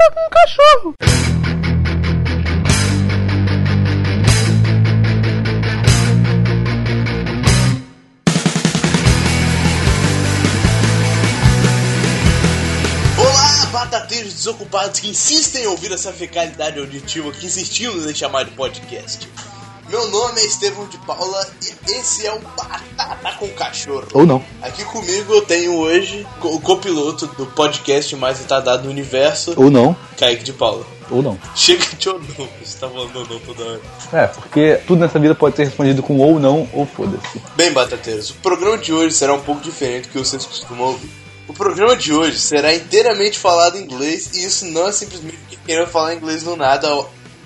tá com um cachorro. Batateiros desocupados que insistem em ouvir essa fecalidade auditiva que insistimos em chamar de podcast. Meu nome é Estevão de Paula e esse é o Batata com Cachorro. Ou não. Aqui comigo eu tenho hoje o copiloto do podcast mais retardado do universo, Ou não. Kaique de Paula. Ou não. Chega de ou não, você tá falando ou não toda hora. É, porque tudo nessa vida pode ser respondido com ou não ou foda-se. Bem, batateiros, o programa de hoje será um pouco diferente do que vocês costumam ouvir. O programa de hoje será inteiramente falado em inglês e isso não é simplesmente porque querendo falar inglês do nada.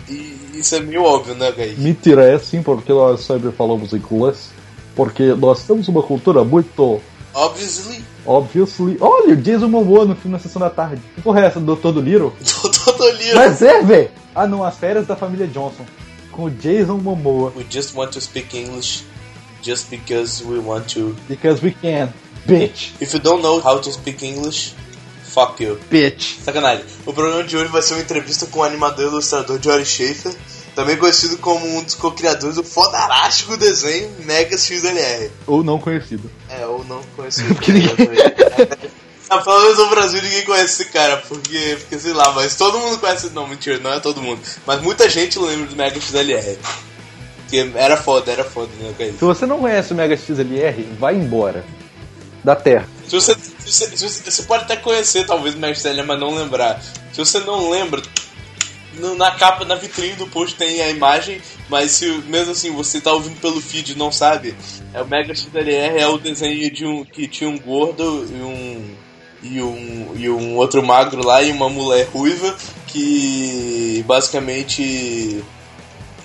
E isso é meio óbvio, né, Kaique? Mentira, é sim, porque nós sempre falamos inglês. Porque nós temos uma cultura muito Obviously, obviously. Olha, o Jason Momoa no filme na sessão da tarde. Que porra é essa, Doutor do Little? todo livro. Mas é, véi! Ah não, as férias da família Johnson. Com o Jason Momoa. We just want to speak English just because we want to. Because we can. Bitch. If you don't know how to speak English, fuck you. Bitch. Sacanagem. O programa de hoje vai ser uma entrevista com o animador e ilustrador Jory Schaefer, também conhecido como um dos co-criadores do fodarástico desenho Mega XLR. Ou não conhecido. É, ou não conhecido. Porque ninguém- Ah, pelo menos no Brasil ninguém conhece esse cara, porque, porque sei lá, mas todo mundo conhece. Não, mentira, não é todo mundo. Mas muita gente lembra do Mega XLR. Que era foda, era foda, né, cara? Se você não conhece o Mega XLR, vai embora. Da Terra. Se você, se você, se você, você pode até conhecer, talvez, o Mega XLR, mas não lembrar. Se você não lembra, na capa, na vitrine do post tem a imagem, mas se mesmo assim você tá ouvindo pelo feed e não sabe, é o Mega XLR é o desenho de um que tinha um gordo e um e um e um outro magro lá e uma mulher ruiva que basicamente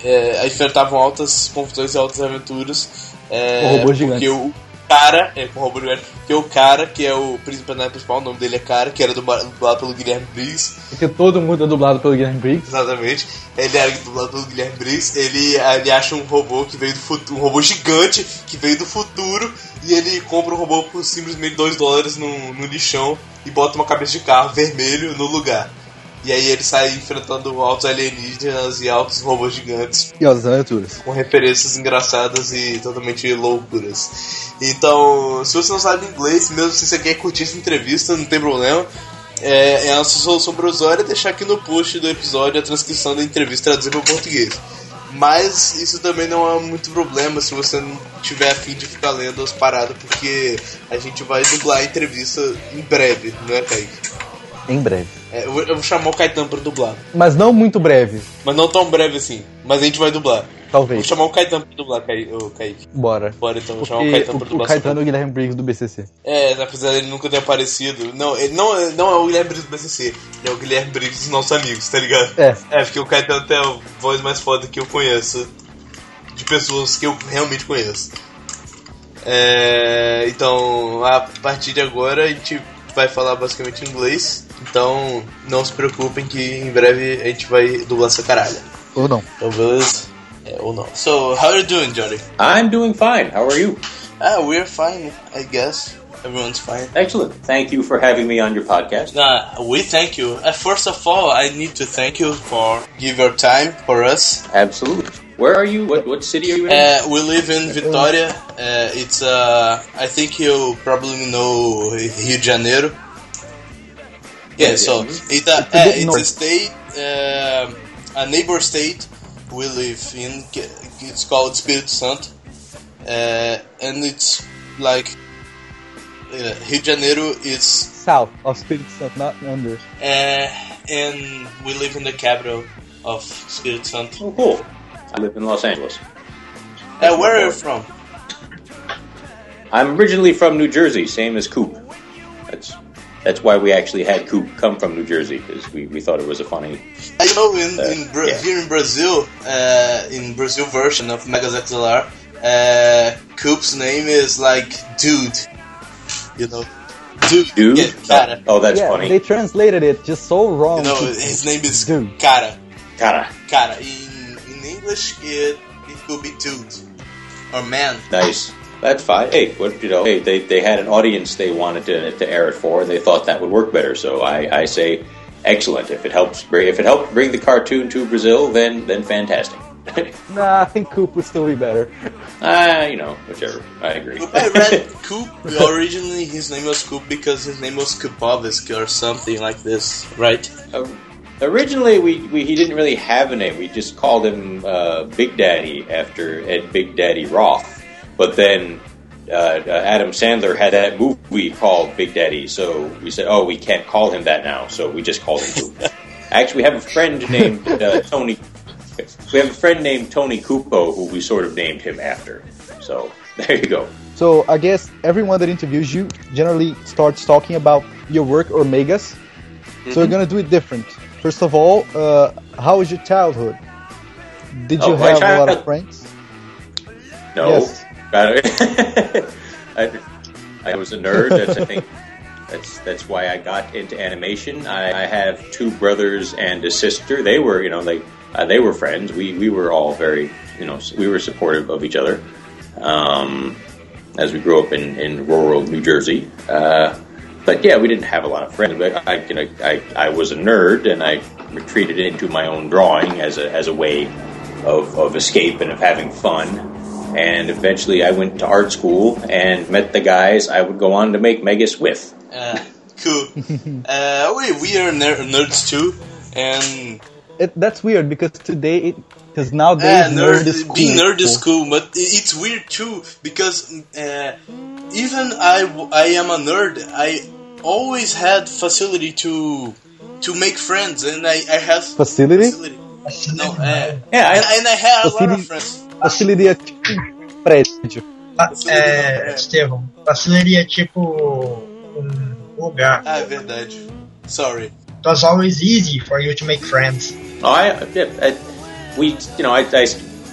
é, enfrentavam altas confusões e altas aventuras. É, Com robôs porque gigantes. o cara, é com o robô gigante, porque o cara, que é o personagem principal, o nome dele é Cara, que era dubla- dublado pelo Guilherme Briggs, Porque todo mundo é dublado pelo Guilherme Briggs. Exatamente. Ele era dublado pelo Guilherme Briggs. Ele, ele acha um robô que veio do futuro, um robô gigante que veio do futuro e ele compra o robô por simplesmente 2 dólares no, no lixão e bota uma cabeça de carro vermelho no lugar. E aí ele sai enfrentando altos alienígenas e altos robôs gigantes E as aventuras. com referências engraçadas e totalmente loucuras. Então, se você não sabe inglês, mesmo se você quer curtir essa entrevista, não tem problema. É, é a nossa solução provisória deixar aqui no post do episódio a transcrição da entrevista traduzida para o português. Mas isso também não é muito problema se você não tiver afim de ficar lendo as paradas, porque a gente vai dublar a entrevista em breve, não é, Kaique? Em breve. É, eu, vou, eu vou chamar o Caetano para dublar. Mas não muito breve. Mas não tão breve assim. Mas a gente vai dublar. Vou Talvez. chamar o Caetano para dublar, Kaique. Bora. Bora então, vou chamar o Caetano pra o, o dublar. Caetano é o Guilherme Briggs do BCC. É, apesar dele nunca ter aparecido. Não, ele não, é- não é o Guilherme Briggs do BCC, ele é o Guilherme Briggs dos nossos amigos, tá ligado? É. É, porque o Caetano tem a voz mais foda que eu conheço. De pessoas que eu realmente conheço. É, então, a partir de agora a gente vai falar basicamente inglês. Então, não se preocupem que em breve a gente vai dublar essa caralho. Ou não. Então, beleza? É, ou não. So, how are you doing, Johnny? I'm doing fine. How are you? Ah, we're fine, I guess. Everyone's fine. Excellent. Thank you for having me on your podcast. Uh, we thank you. Uh, first of all, I need to thank you for give your time for us. Absolutely. Where are you? What what city are you in? Uh, we live in Vitória. Uh, it's uh, I think you probably know Rio de Janeiro. Yeah, Yeah, so yeah. it's a, It's a uh, it's a state, uh, a neighbor state we live in. It's called Espírito Santo, uh, and it's like uh, Rio de Janeiro is South of Spirit Santo, not under. Uh, and we live in the capital of Spirit Santo. oh, cool. I live in Los Angeles. Uh, where are you from? I'm originally from New Jersey, same as Coop. That's that's why we actually had Coop come from New Jersey because we, we thought it was a funny. I know in, Uh, in Bra- yeah. here in Brazil, uh, in Brazil version of Megas XLR, uh, Coop's name is like dude. You know, dude. Dude. Yeah, cara. Oh, that's yeah, funny. they translated it just so wrong. You know, his name is Dude. cara. Cara. Cara. In in English, it it could be dude or man. Nice. That's fine. Hey, what you know? Hey, they, they had an audience they wanted to, to air it for, and they thought that would work better. So I, I say, excellent. If it helps, bring, if it helped bring the cartoon to Brazil, then then fantastic. Nah, I think Coop would still be better. Ah, you know, whichever. I agree. Coop, I read Coop. Originally, his name was Coop because his name was Kupovski or something like this, right? Uh, originally, we, we he didn't really have a name. We just called him uh, Big Daddy after Ed Big Daddy Roth. But then uh, uh, Adam Sandler had that movie called Big Daddy, so we said, "Oh, we can't call him that now," so we just called him Actually, we have a friend named uh, Tony. We have a friend named Tony Cupo who we sort of named him after. So there you go. So I guess everyone that interviews you generally starts talking about your work or megas. So we're gonna do it different. First of all, uh, how was your childhood? Did you Oh, my have a lot of friends? No, Yes. I, I was a nerd. That's I think that's that's why I got into animation. I, I have two brothers and a sister. They were you know like uh, they were friends. We we were all very you know we were supportive of each other. Um, as we grew up in, in rural New Jersey. Uh, but yeah, we didn't have a lot of friends. But I, you know, I, I was a nerd, and I retreated into my own drawing as a as a way of, of escape and of having fun. And eventually, I went to art school and met the guys I would go on to make Megas with. Uh, cool. uh, we we are ner- nerds too, and It, that's weird because today, because nowadays Yeah, nerd, nerd, is cool. being nerd is cool, but it's weird too because uh, even I am a nerd. I always had facility to to make friends, and I, I have Facility? No, é. Yeah, I, and, and I had a lot Facility- of friends. Facility é tipo prédio. Fa- Facility, É, é. Estevão, facility é tipo um lugar. Ah, é verdade. Sorry. It was always easy for you to make friends. Oh, I, yeah, I, we, you know, I, I,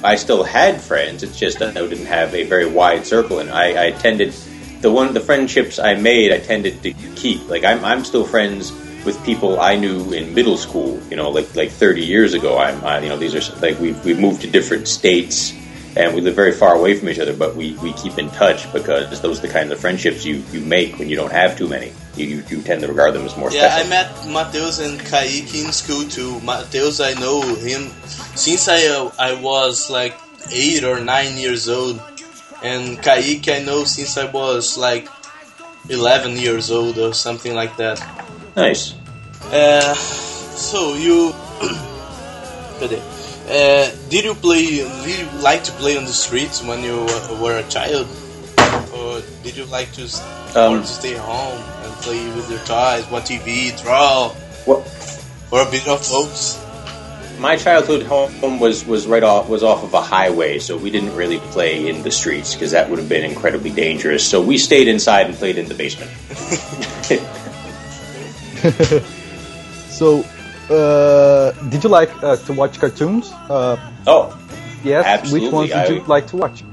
I still had friends. It's just that I didn't have a very wide circle, and I, I tended the one the friendships I made. I tended to keep. Like I'm, I'm still friends with people I knew in middle school. You know, like like 30 years ago. I'm, I, you know, these are like we we moved to different states. And we live very far away from each other, but we, we keep in touch because those are the kinds of friendships you, you make when you don't have too many. You, you, you tend to regard them as more Yeah, special. I met Mateus and Kaique in school too. Mateus, I know him since I uh, I was like eight or nine years old, and Kaique I know since I was like eleven years old or something like that. nice. Uh, so you? Uh, did you play? Did you like to play on the streets when you were- a child, or did you like to, Um, to stay home and play with your toys, watch TV, draw, Well, or a bit of both? my childhood home was, was right off was off of a highway, so we didn't really play in the streets because that would have been incredibly dangerous. So we stayed inside and played in the basement. So, uh, did you like uh, to watch cartoons? Uh, oh, yes. Absolutely, Which ones did you I- like to watch?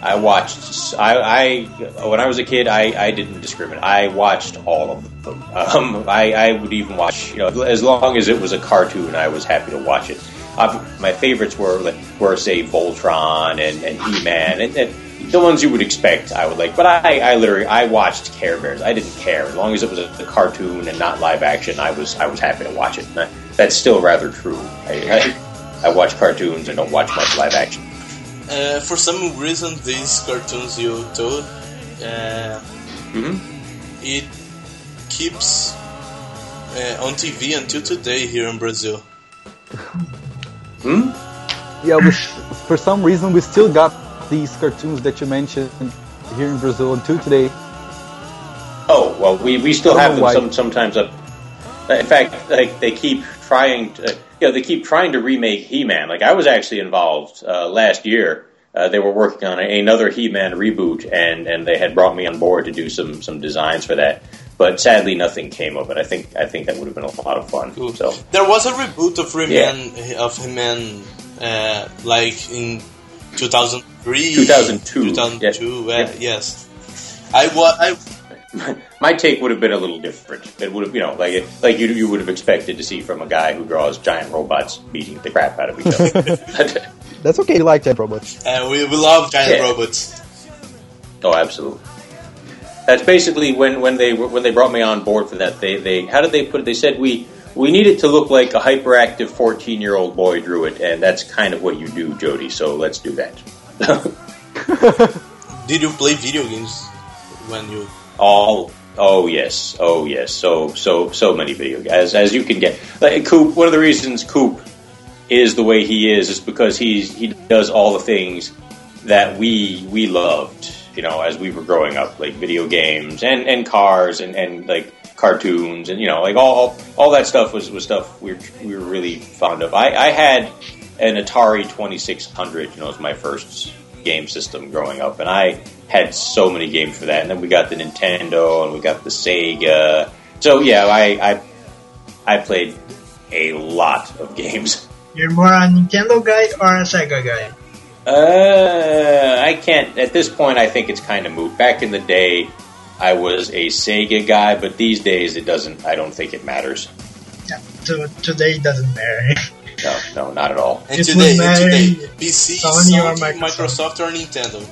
I watched. I, I when I was a kid, I, I didn't discriminate. I watched all of them. Um, I, I would even watch, you know, as long as it was a cartoon, I was happy to watch it. Uh, my favorites were were say Voltron and, and He Man and, and the ones you would expect. I would like, but I, I literally I watched Care Bears. I didn't care as long as it was a, a cartoon and not live action. I was I was happy to watch it. And that- that's still rather true. I, I, I watch cartoons and don't watch much live action. Uh, for some reason, these cartoons you told, uh, hmm it keeps uh, on TV until today here in Brazil. Hmm? Yeah, we, for some reason we still got these cartoons that you mentioned here in Brazil until today. Oh well, we, we still have them why. some sometimes up. In fact, like they keep trying to, you know, they keep trying to remake He-Man. Like I was actually involved uh, last year. Uh, they were working on a, another He-Man reboot, and, and they had brought me on board to do some some designs for that. But sadly, nothing came of it. I think I think that would have been a lot of fun. Cool. So There was a reboot of He-Man, of He-Man, uh, like in 2003, 2002, 2002, yeah. uh, yes. I was, I, my take would have been a little different. It would have, you know, like it, like you you would have expected to see from a guy who draws giant robots beating the crap out of each other. That's okay. You like giant robots. and we, we love giant Yeah. robots. Oh, absolutely. That's basically when, when they when they brought me on board for that. They they how did they put it? They said we we need it to look like a hyperactive 14 year old boy drew it, and that's kind of what you do, Jody. So let's do that. Did you play video games when you? All oh yes, oh yes, so so so many video games as as you can get. Like Coop, one of the reasons Coop is the way he is is because he's he does all the things that we we loved, you know, as we were growing up, like video games and and cars and and like cartoons and you know like all all that stuff was was stuff we were, we were really fond of. I I had an Atari 2600, you know, it was my first game system growing up, and I had so many games for that. And then we got the Nintendo, and we got the Sega. So yeah, I I, I played a lot of games. You're more a Nintendo guy or a Sega guy? Uh, I can't at this point. I think it's kind of moot. Back in the day, I was a Sega guy, but these days it doesn't. I don't think it matters. Yeah, to, today it doesn't matter. No, no, not at all. And It today, and matter today, PC, Sony Sony, or Microsoft. Microsoft. or Nintendo.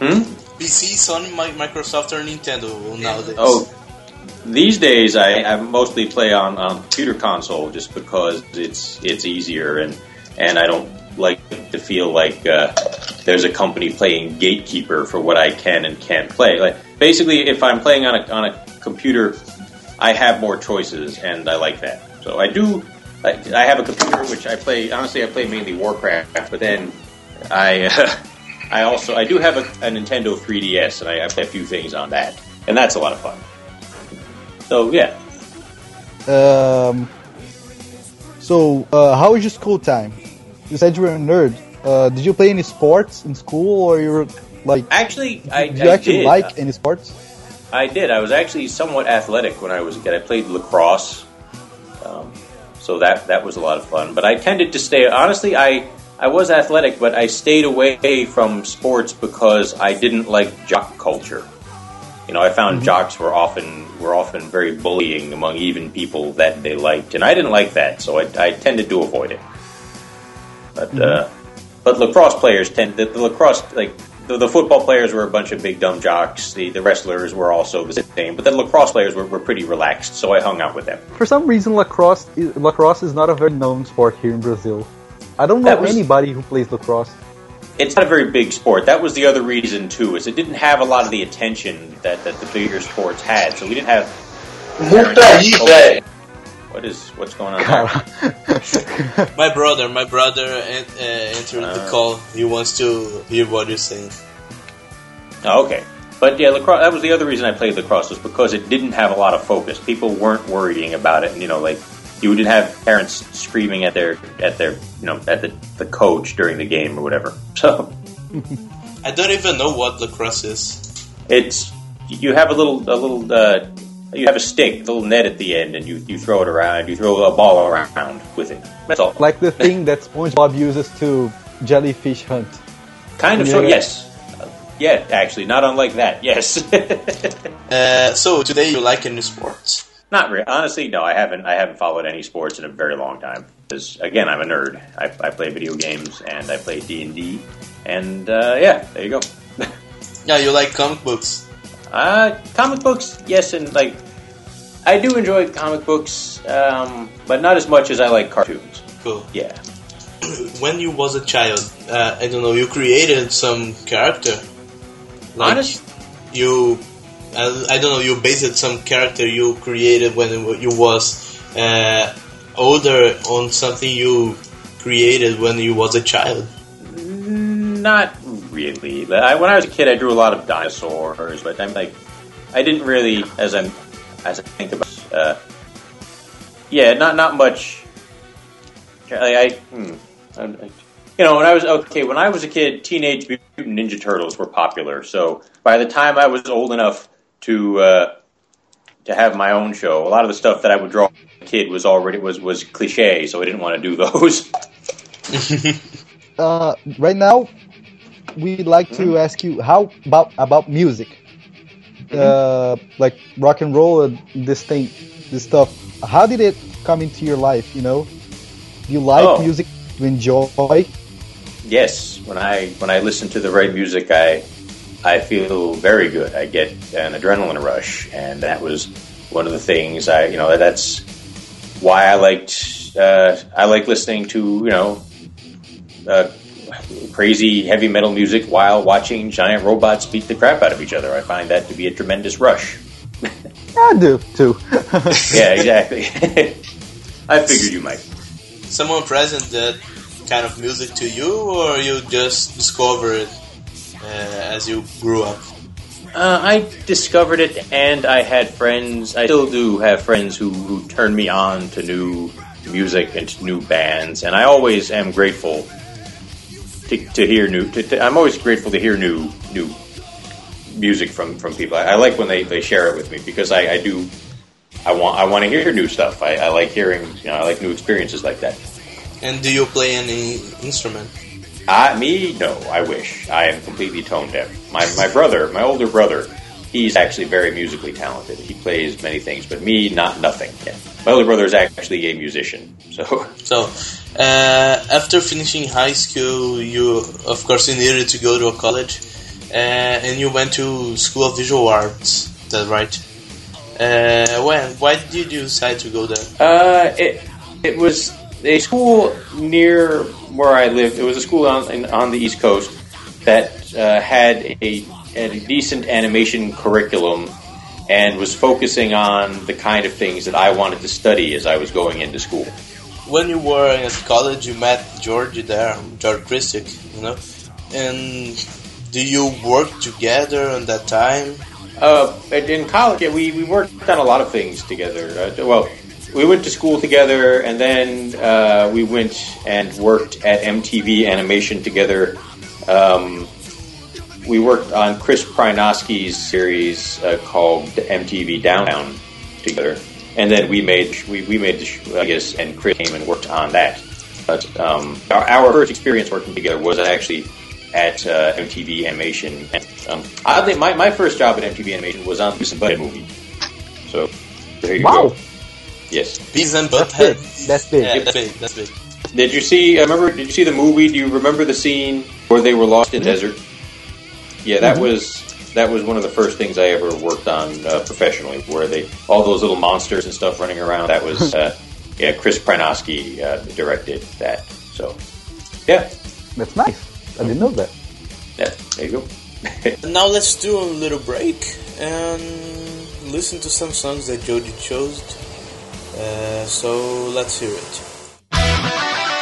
Hmm? PC, Sony, Microsoft or Nintendo nowadays. Oh, these days I, I mostly play on, on computer console just because it's it's easier and and I don't like to feel like uh, there's a company playing gatekeeper for what I can and can't play. Like basically, if I'm playing on a on a computer, I have more choices and I like that. So I do. I, I have a computer which I play. Honestly, I play mainly Warcraft, but then I. Uh, I also I do have a, a Nintendo 3DS and I, I play a few things on that, and that's a lot of fun. So yeah, Um, so, uh, how was your school time? You said you were a nerd. Uh, did you play any sports in school, or you were like? actually, I, did you I actually did. like any sports? I did. I was actually somewhat athletic when I was a kid. I played lacrosse, um, so that that was a lot of fun. But I tended to stay. Honestly, I I was athletic, but I stayed away from sports because I didn't like jock culture. You know, I found jocks were often were often very bullying among even people that they liked, and I didn't like that, so I, I tended to avoid it. But uh, but lacrosse players tend the, the lacrosse like the, the football players were a bunch of big dumb jocks. The the wrestlers were also the same, but the lacrosse players were, were pretty relaxed, so I hung out with them. For some reason, lacrosse is, lacrosse is not a very known sport here in Brazil. I don't know was- anybody who plays lacrosse. It's not a very big sport. That was the other reason too, is it didn't have a lot of the attention that, that the bigger sports had. So we didn't have. Muta aí, velho. What is what's going on there? My brother, my brother en- uh, entered the Ah. call. He wants to hear what you're saying. Oh, okay. But yeah, lacrosse. That was the other reason I played lacrosse was because it didn't have a lot of focus. People weren't worrying about it, and you know, like you didn't have parents screaming at their at their you know at the, the coach during the game or whatever. So I don't even know what lacrosse is. it's you have a little a little uh, you have a stick, a little net at the end, and you, you throw it around. You throw a ball around with it. That's all. Like the thing that SpongeBob uses to jellyfish hunt. Kind of. Yeah. So yes. Uh, yeah, actually, not unlike that. Yes. Uh, so today you like any sports? Not really. Honestly, no. I haven't. I haven't followed any sports in a very long time. Because again, I'm a nerd. I, I play video games and I play D and D. And uh, yeah, there you go. Yeah, you like comic books. Uh, comic books, yes, and like I do enjoy comic books, um, but not as much as I like cartoons. Cool. Yeah. When you was a child, uh, I don't know, you created some character. Like Honest, you, I, I don't know, you based some character you created when you was uh, older on something you created when you was a child. not really. I, when I was a kid, I drew a lot of dinosaurs, but I'm like, I didn't really, as I'm, as I think about, uh, yeah, not not much. I, I, hmm, I- you know, when I was okay, when I was a kid, Teenage Mutant Ninja Turtles were popular. So by the time I was old enough to uh, to have my own show, a lot of the stuff that I would draw as a kid was already was was cliche. So I didn't want to do those. Uh, right now, we'd like to ask you how about about music, uh, like rock and roll and this thing, this stuff. How did it come into your life? You know, do you like Oh. music? You enjoy? Yes, when I when I listen to the right music, I I feel very good. I get an adrenaline rush, and that was one of the things I you know that's why I liked uh, I like listening to you know uh, crazy heavy metal music while watching giant robots beat the crap out of each other. I find that to be a tremendous rush. I do too. yeah, exactly. I figured you might. Someone present that kind of music to you, or you just discover it uh, as you grew up? Uh, I discovered it, and I had friends. I still do have friends who, who turn me on to new music and to new bands, and I always am grateful to, to hear new. To, to, I'm always grateful to hear new new music from, from people. I, I like when they, they share it with me because I, I do. I want I want to hear new stuff. I, I like hearing you know I like new experiences like that. And do you play any instrument? I, me, no. I wish. I am completely tone deaf. My my brother, my older brother, he's actually very musically talented. He plays many things, but me, not nothing. Yeah. My older brother is actually a musician. So, so uh, after finishing high school, you of course you needed to go to a college, uh, and you went to School of Visual Arts. Is that right? Uh, when? Why did you decide to go there? Uh, it it was a school near where I lived. It was a school on on the East Coast that uh, had a, a decent animation curriculum and was focusing on the kind of things that I wanted to study as I was going into school. When you were at college, you met George there, George Krstic, you know, and do you work together on that time? Uh, in college, yeah, we, we worked on a lot of things together. Uh, well, we went to school together, and then uh, we went and worked at MTV Animation together. Um, we worked on Chris Prynoski's series uh, called MTV Downtown together, and then we made we, we made the sh- I guess, and Chris came and worked on that. But um, our, our, first experience working together was actually at uh, MTV Animation. And, um, I think my, my first job at MTV Animation was on the Budget movie. So there you wow. go. Yes. Beavis and Butt-Head. That's big. Yeah, that's big. That's big. Did you see? I remember. Did you see the movie? Do you remember the scene where they were lost in the desert? Yeah, that Mhm. was that was one of the first things I ever worked on uh, professionally. Where they all those little monsters and stuff running around. That was uh, yeah. Chris Prynoski uh, directed that. So yeah, That's nice. I didn't know that. yeah. There you go. Now let's do a little break and listen to some songs that Jody chose. Uh, so let's hear it.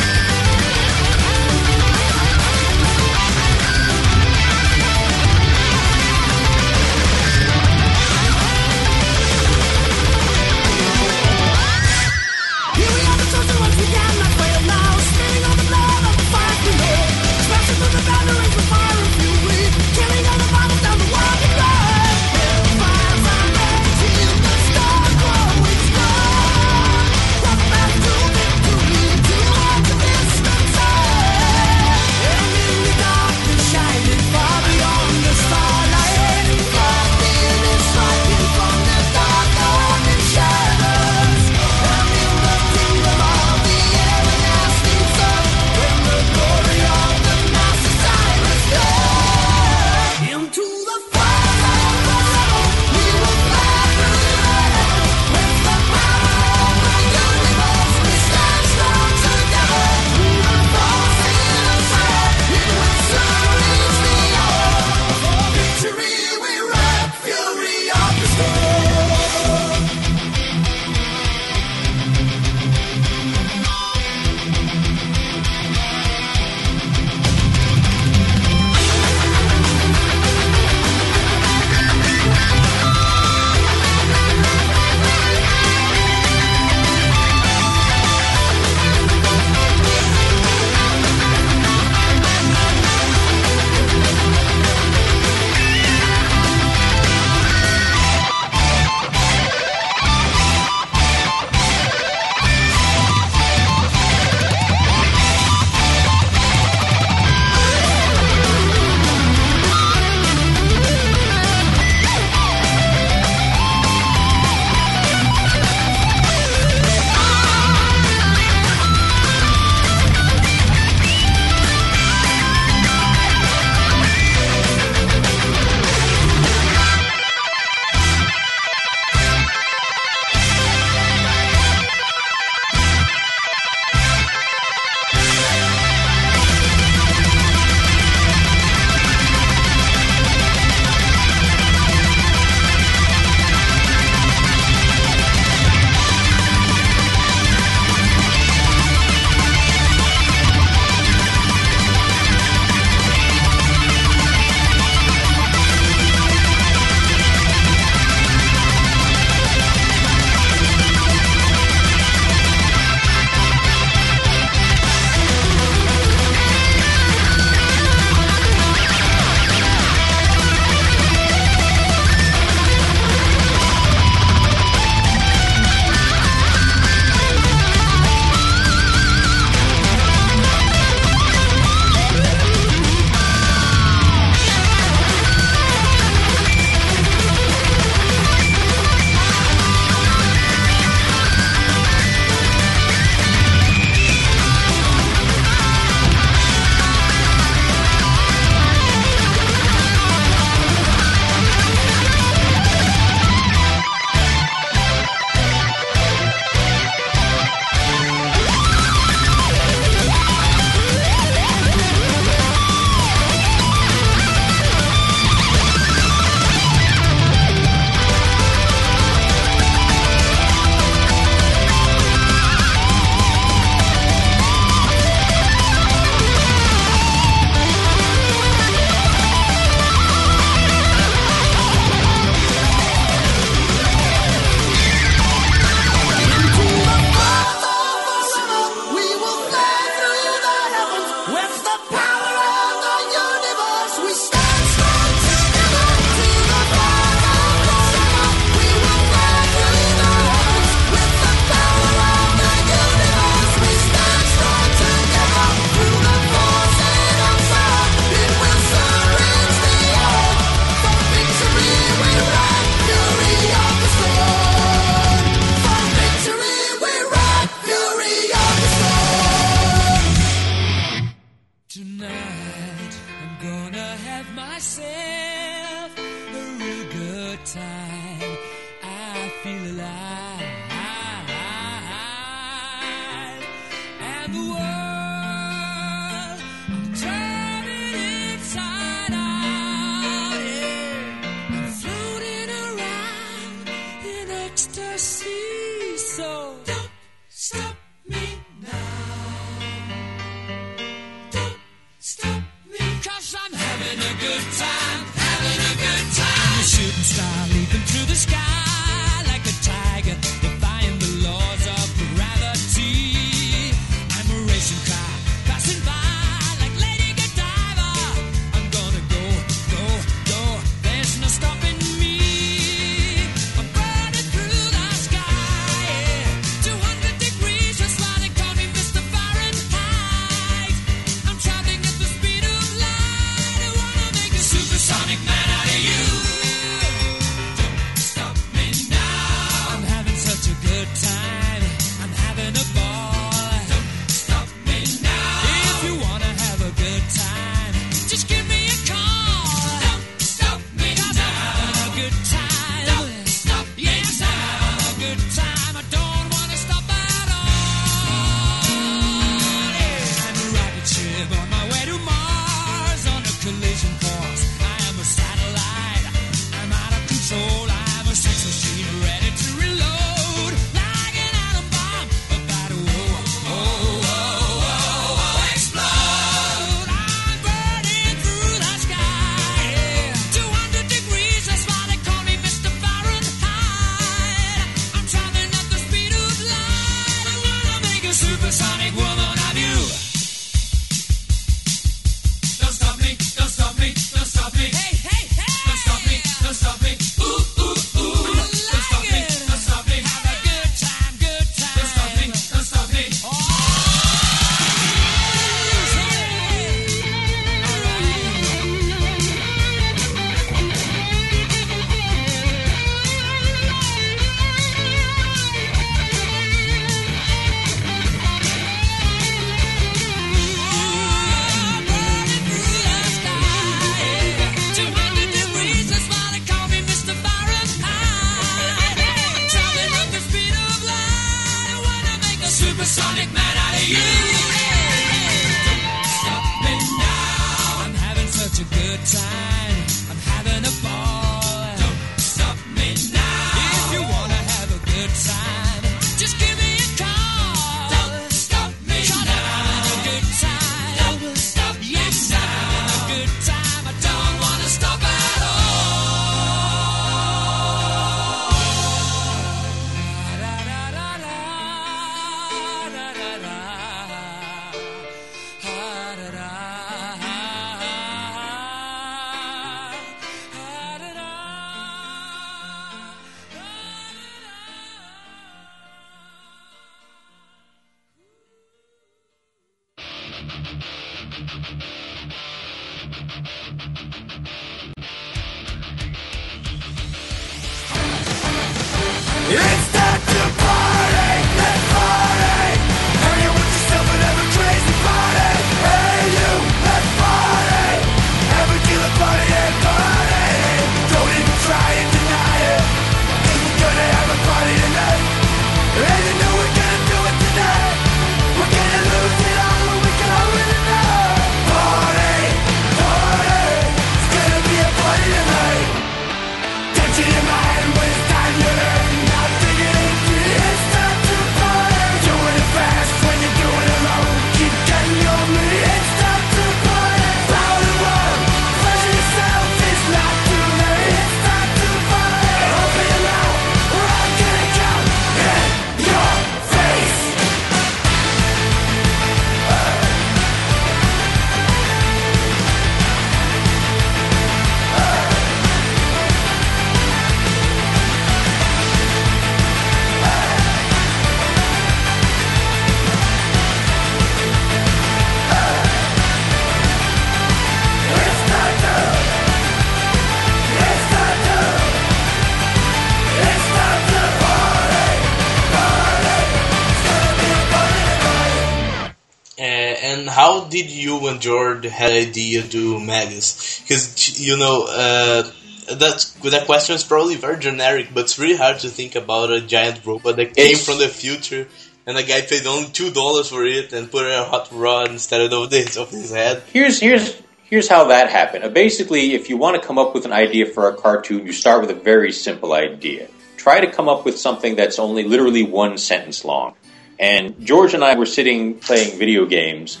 Did you and George had idea to do Megas? Because you know uh, that that question is probably very generic, but it's really hard to think about a giant robot that came from the future, and a guy paid only two dollars for it and put a hot rod instead of this of his head. Here's here's here's how that happened. Uh, basically, if you want to come up with an idea for a cartoon, you start with a very simple idea. Try to come up with something that's only literally one sentence long. And George and I were sitting playing video games,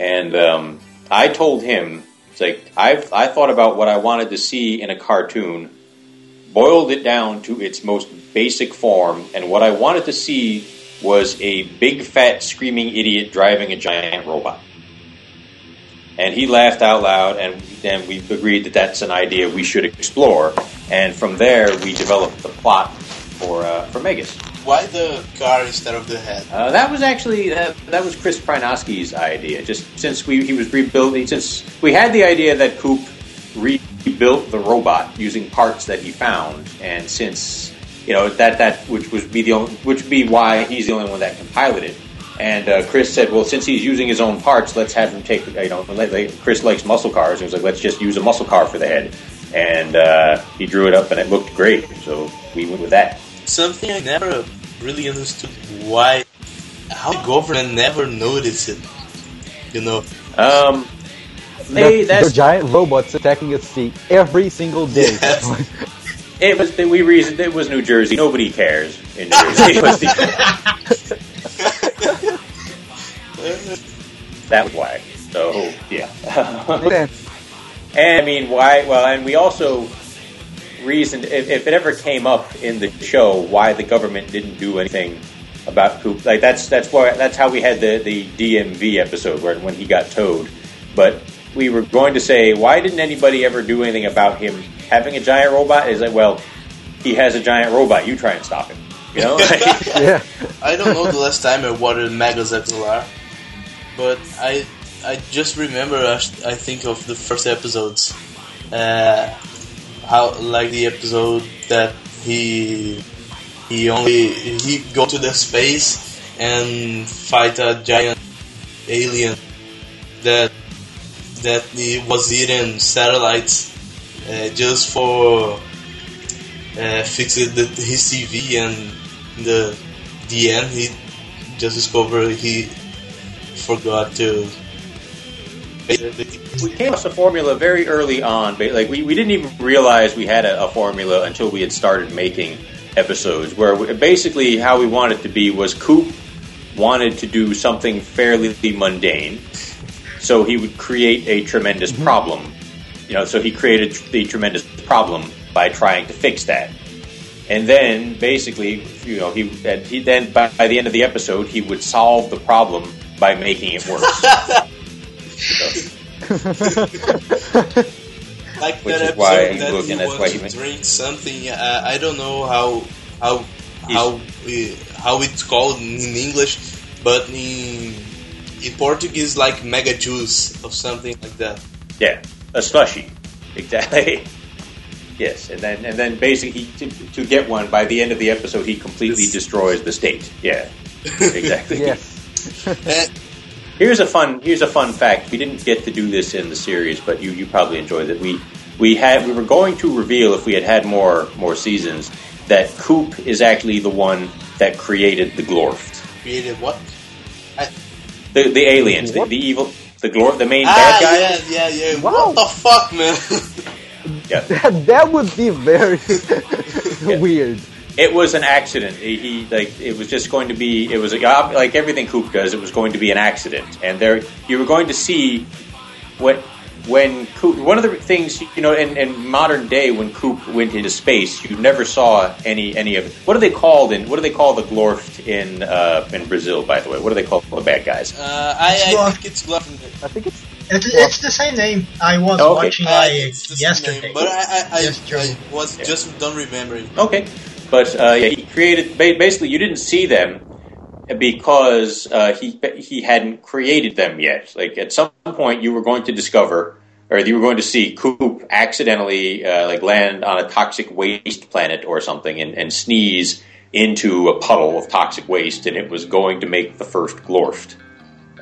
and um, I told him, "It's like I've I thought about what I wanted to see in a cartoon, boiled it down to its most basic form, and what I wanted to see was a big fat screaming idiot driving a giant robot." And he laughed out loud, and then we agreed that that's an idea we should explore. And from there, we developed the plot for uh, for Megas. Why the car instead of the head? Uh, that was actually uh, that was Chris Prynoski's idea. Just since we he was rebuilding, since we had the idea that Coop rebuilt the robot using parts that he found, and since you know that that which would be the only, which would be why he's the only one that can pilot it. And uh, Chris said, "Well, since he's using his own parts, let's have him take. You know, Chris likes muscle cars. He was like, let's just use a muscle car for the head." And uh, he drew it up, and it looked great. So we went with that. Something I never really understood why how the government never noticed it. You know, Um, they, the, that's the giant robots attacking a sea every single day. Yes. It was we reasoned it was New Jersey. Nobody cares in New Jersey. It was the- that was why. So yeah. And I mean why? Well, and we also reasoned if, if it ever came up in the show why the government didn't do anything about Coop. Like that's that's why that's how we had the the DMV episode where when he got towed. But we were going to say why didn't anybody ever do anything about him having a giant robot? Is like well he has a giant robot. You try and stop him. You know. Yeah. I don't know the last time I watered Megas XLR, but I I just remember I, I think of the first episodes, uh, how like the episode that he he only he go to the space and fight a giant alien that that he was eating satellites uh, just for uh, fixing the, his CV and the the end he just discovered he forgot to we came across a formula very early on. ba- Like we, we didn't even realize we had a, a formula until we had started making episodes. Where we, basically how we wanted to be was Coop wanted to do something fairly mundane, so he would create a tremendous mm-hmm. problem. You know, so he created the tremendous problem by trying to fix that. And then, basically, you know, he, he then by, by the end of the episode, he would solve the problem by making it worse. like Which that is episode why he's that looking, he that's wants why to drink something. Uh, I don't know how how how uh, how it's called in English, but in in Portuguese like mega juice or something like that. Yeah, a slushy, exactly. yes, and then and then basically he, to, to get one by the end of the episode, he completely This- destroys the state. Yeah, exactly. Yes. Eh, Here's a fun here's a fun fact. We didn't get to do this in the series, but you, you probably enjoyed it. We we had we were going to reveal if we had had more more seasons that Coop is actually the one that created the Glorft, created what? the the aliens, the, the evil the Glorf, the main Ah, bad guy. yeah, yeah, yeah. Wow. What the fuck, man? Yeah. That, that would be very weird. It was an accident. He, he like it was just going to be. It was a, like everything Coop does. It was going to be an accident, and there you were going to see what when Coop. One of the things you know in, in modern day when Coop went into space, you never saw any any of. What are they called in? What do they call the Glorft in uh, in Brazil? By the way, what do they call the bad guys? Uh, I, I think it's Glove. I think it's It, it's the same name. I was Okay. watching Uh, like it's the same yesterday. name, but I, I, I, Yesterday. I was just don't remembering. Okay, but uh, he created basically you didn't see them because uh, he he hadn't created them yet. Like at some point, you were going to discover, or you were going to see Coop accidentally uh, like land on a toxic waste planet or something and, and sneeze into a puddle of toxic waste, and it was going to make the first Glorft.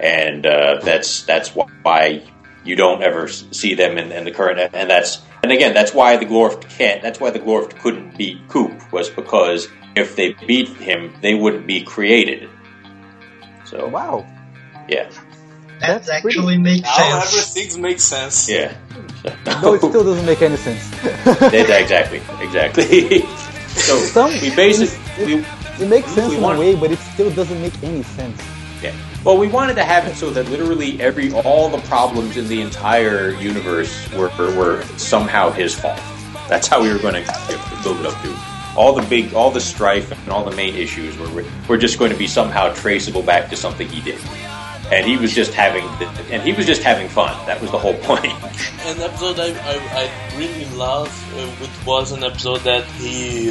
and uh, that's that's why you don't ever see them in, in the current. And that's and again, that's why the Glorft can't. That's why the Glorft couldn't beat Coop was because if they beat him, they wouldn't be created. So Wow. yeah, That That's pretty- actually makes Now sense. everything makes sense. yeah. No, it still doesn't make any sense. Exactly, exactly. so Some- we basically we, It makes sense We in want- a way, but it still doesn't make any sense. Yeah. Well, we wanted to have it so that literally every all the problems in the entire universe were were somehow his fault. That's how we were going to build it up to. All the big, all the strife and all the main issues were were just going to be somehow traceable back to something he did. And he was just having, and he was just having fun. That was the whole point. An episode I, I, I really love uh, it was an episode that he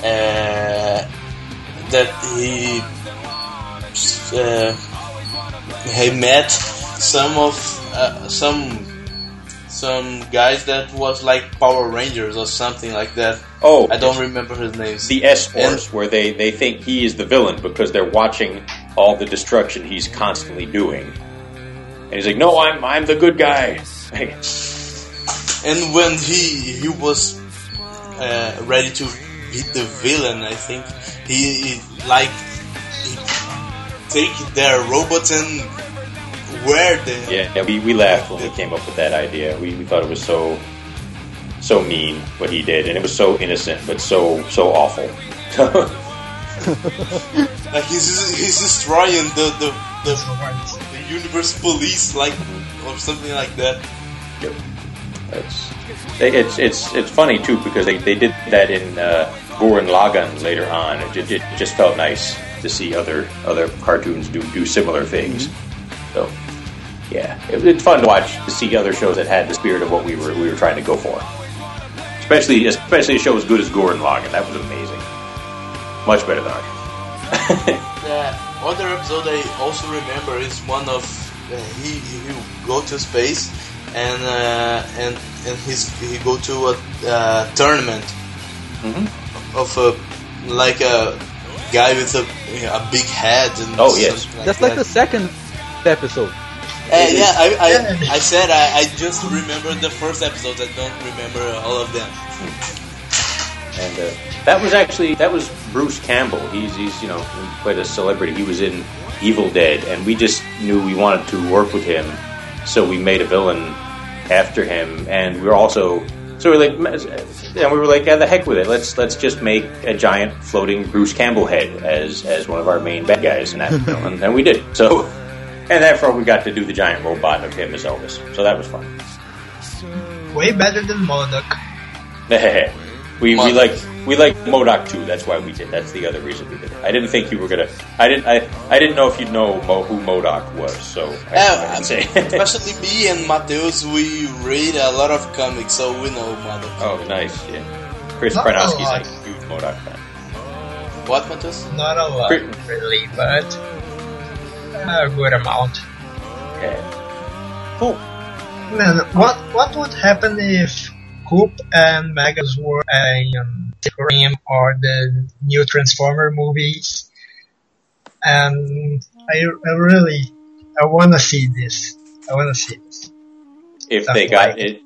uh, that he uh, he met some of uh, some some guys that was like Power Rangers or something like that. Oh, I don't remember his name. the S Force, where they, they think he is the villain because they're watching all the destruction he's constantly doing. And he's like, "No, I'm I'm the good guy." And when he he was uh, ready to beat the villain, I think he, he like take their robots and wear them. Yeah, yeah we, we laughed when we came up with that idea. We, we thought it was so so mean what he did, and it was so innocent, but so so awful. Like he's he's destroying the the, the, the universe police, like or something like that. Yep. It's it's it's it's funny too because they, they did that in uh, Gurren Lagann later on. It, ju- it just felt nice to see other other cartoons do do similar things. So yeah, it, it's fun to watch to see other shows that had the spirit of what we were we were trying to go for. Especially especially a show as good as Gurren Lagann, That was amazing. Much better than ours. The other episode I also remember is one of uh, he he go to space and uh, and and he's he go to a uh, tournament of a like a guy with a a big head and Oh, yes. something That's like that. the second episode. Uh, yeah, I, I, Yeah. I said I, I just remember the first episode. I don't remember all of them. And uh, that was actually that was Bruce Campbell. He's he's you know quite a celebrity. He was in Evil Dead, and we just knew we wanted to work with him, so we made a villain after him. And we were also so we were like, and we were like, yeah, the heck with it. Let's let's just make a giant floating Bruce Campbell head as as one of our main bad guys, and that and, and we did. So, and therefore we got to do the giant robot of him as Elvis. So that was fun. Way better than MODOK. we we like we like MODOK too. That's why we did. That's the other reason we did it. I didn't think you were gonna. I didn't. I, I didn't know if you'd know Mo, who MODOK was. So I, I Uh, didn't say. especially me and Mateus, we read a lot of comics, so we know Mother. oh, nice. Yeah. Chris Not a Prynoski's lot. a huge MODOK fan. What, Mateus? Not a lot, Pretty- really, but a good amount. Okay. Cool. Man, what what would happen if Coop and Megas were a um, Scream or the new Transformer movies? And I, I really I want to see this. I want to see this. If That's they got right. it.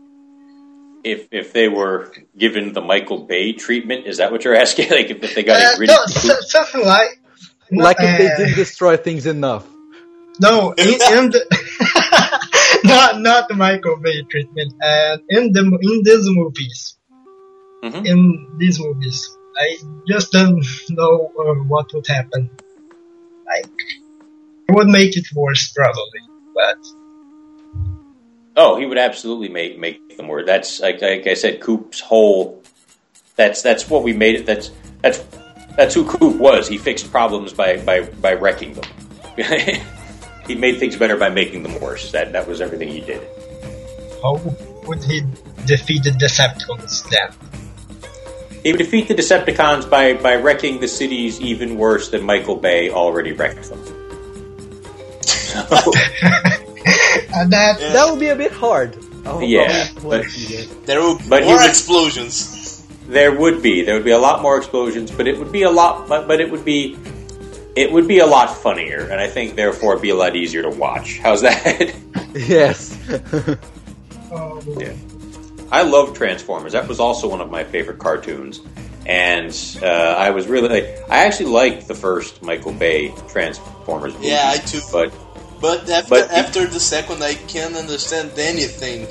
If, if they were given the Michael Bay treatment, is that what you're asking? like if, if they got Uh, it gritty, no, so- something like Like if uh, they didn't destroy things enough. No, in, in the not not the Michael Bay treatment. And in the in these movies, Mhm. in these movies, I just don't know uh, what would happen. Like, it would make it worse probably, but Oh, he would absolutely make make them work. That's like, like I said, Coop's whole. That's that's what we made it. That's that's that's who Coop was. He fixed problems by by by wrecking them. he made things better by making them worse. That that was everything he did. how would he defeat the Decepticons then? He would defeat the Decepticons by by wrecking the cities even worse than Michael Bay already wrecked them. So, And that Yeah. That would be a bit hard. I'll Yeah, but- want to see that. There would be But more would- explosions. There would be. There would be a lot more explosions, but it would be a lot. But, but it would be. It would be a lot funnier, and I think therefore it'd be a lot easier to watch. How's that? yes. Oh, Yeah. I love Transformers. That was also one of my favorite cartoons. And uh, I was really like, I actually liked the first Michael Bay Transformers movie. Yeah, I too. But But after But- after the second, I can't understand anything.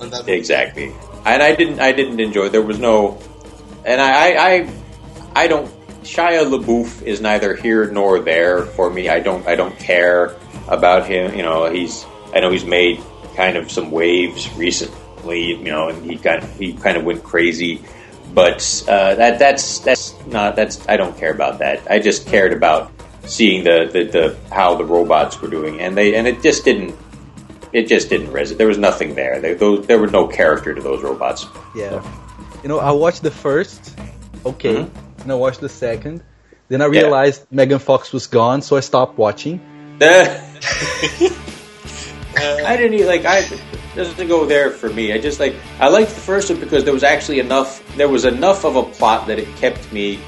On that exactly, and I didn't, I didn't enjoy. There was no, and I, I, I, I don't. Shia LaBeouf is neither here nor there for me. I don't, I don't care about him. You know, he's. I know he's made kind of some waves recently. You know, and he got he kind of went crazy. But uh, that that's that's not that's I don't care about that. I just cared about seeing the, the, the how the robots were doing, and they and it just didn't it just didn't resonate. There was nothing there. There, those, there was no character to those robots. Yeah. You know, I watched the first, okay, Mhm. And I watched the second. Then I realized Megan Fox was gone, so I stopped watching. Uh, I didn't even, like I doesn't go there for me. I just like I liked the first one because there was actually enough. There was enough of a plot that it kept me.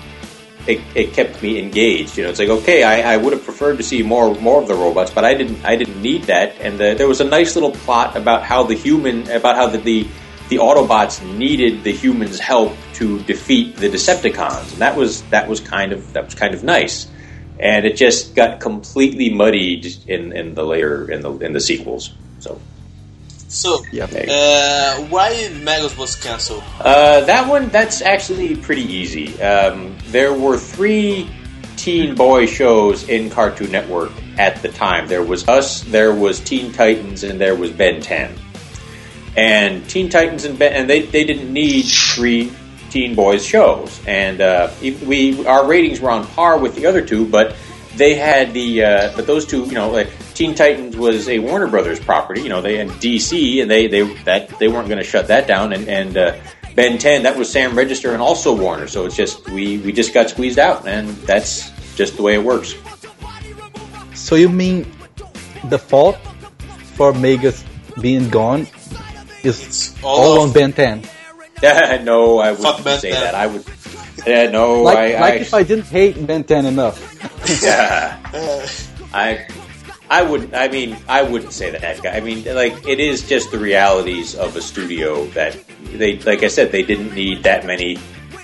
It, it kept me engaged. You know, it's like okay, I, I would have preferred to see more more of the robots, but I didn't. I didn't need that. And the, there was a nice little plot about how the human, about how the, the the Autobots needed the humans' help to defeat the Decepticons, and that was that was kind of that was kind of nice. And it just got completely muddied in, in the later in the in the sequels. So So, Yeah. uh, why Megas was cancelled? uh, that one that's actually pretty easy. Um, there were three teen boy shows in Cartoon Network at the time. There was us, there was Teen Titans, and there was Ben 10. And Teen Titans and Ben, and they, they didn't need three Teen Boys shows. And uh, we our ratings were on par with the other two, but they had the uh, but those two, you know, like Teen Titans was a Warner Brothers property, you know, they and DC, and they they that they weren't going to shut that down. And and uh, Ben 10 that was Sam Register and also Warner. So it's just we we just got squeezed out, and that's just the way it works. So you mean the fault for Megas being gone is all all, of- on Ben 10? no, I wouldn't Ben say 10. that. I would. Yeah, no, Like, I, like I, if I didn't hate Ben 10 enough. Yeah. I I would I mean I wouldn't say that guy. I mean like it is just the realities of a studio that they like I said they didn't need that many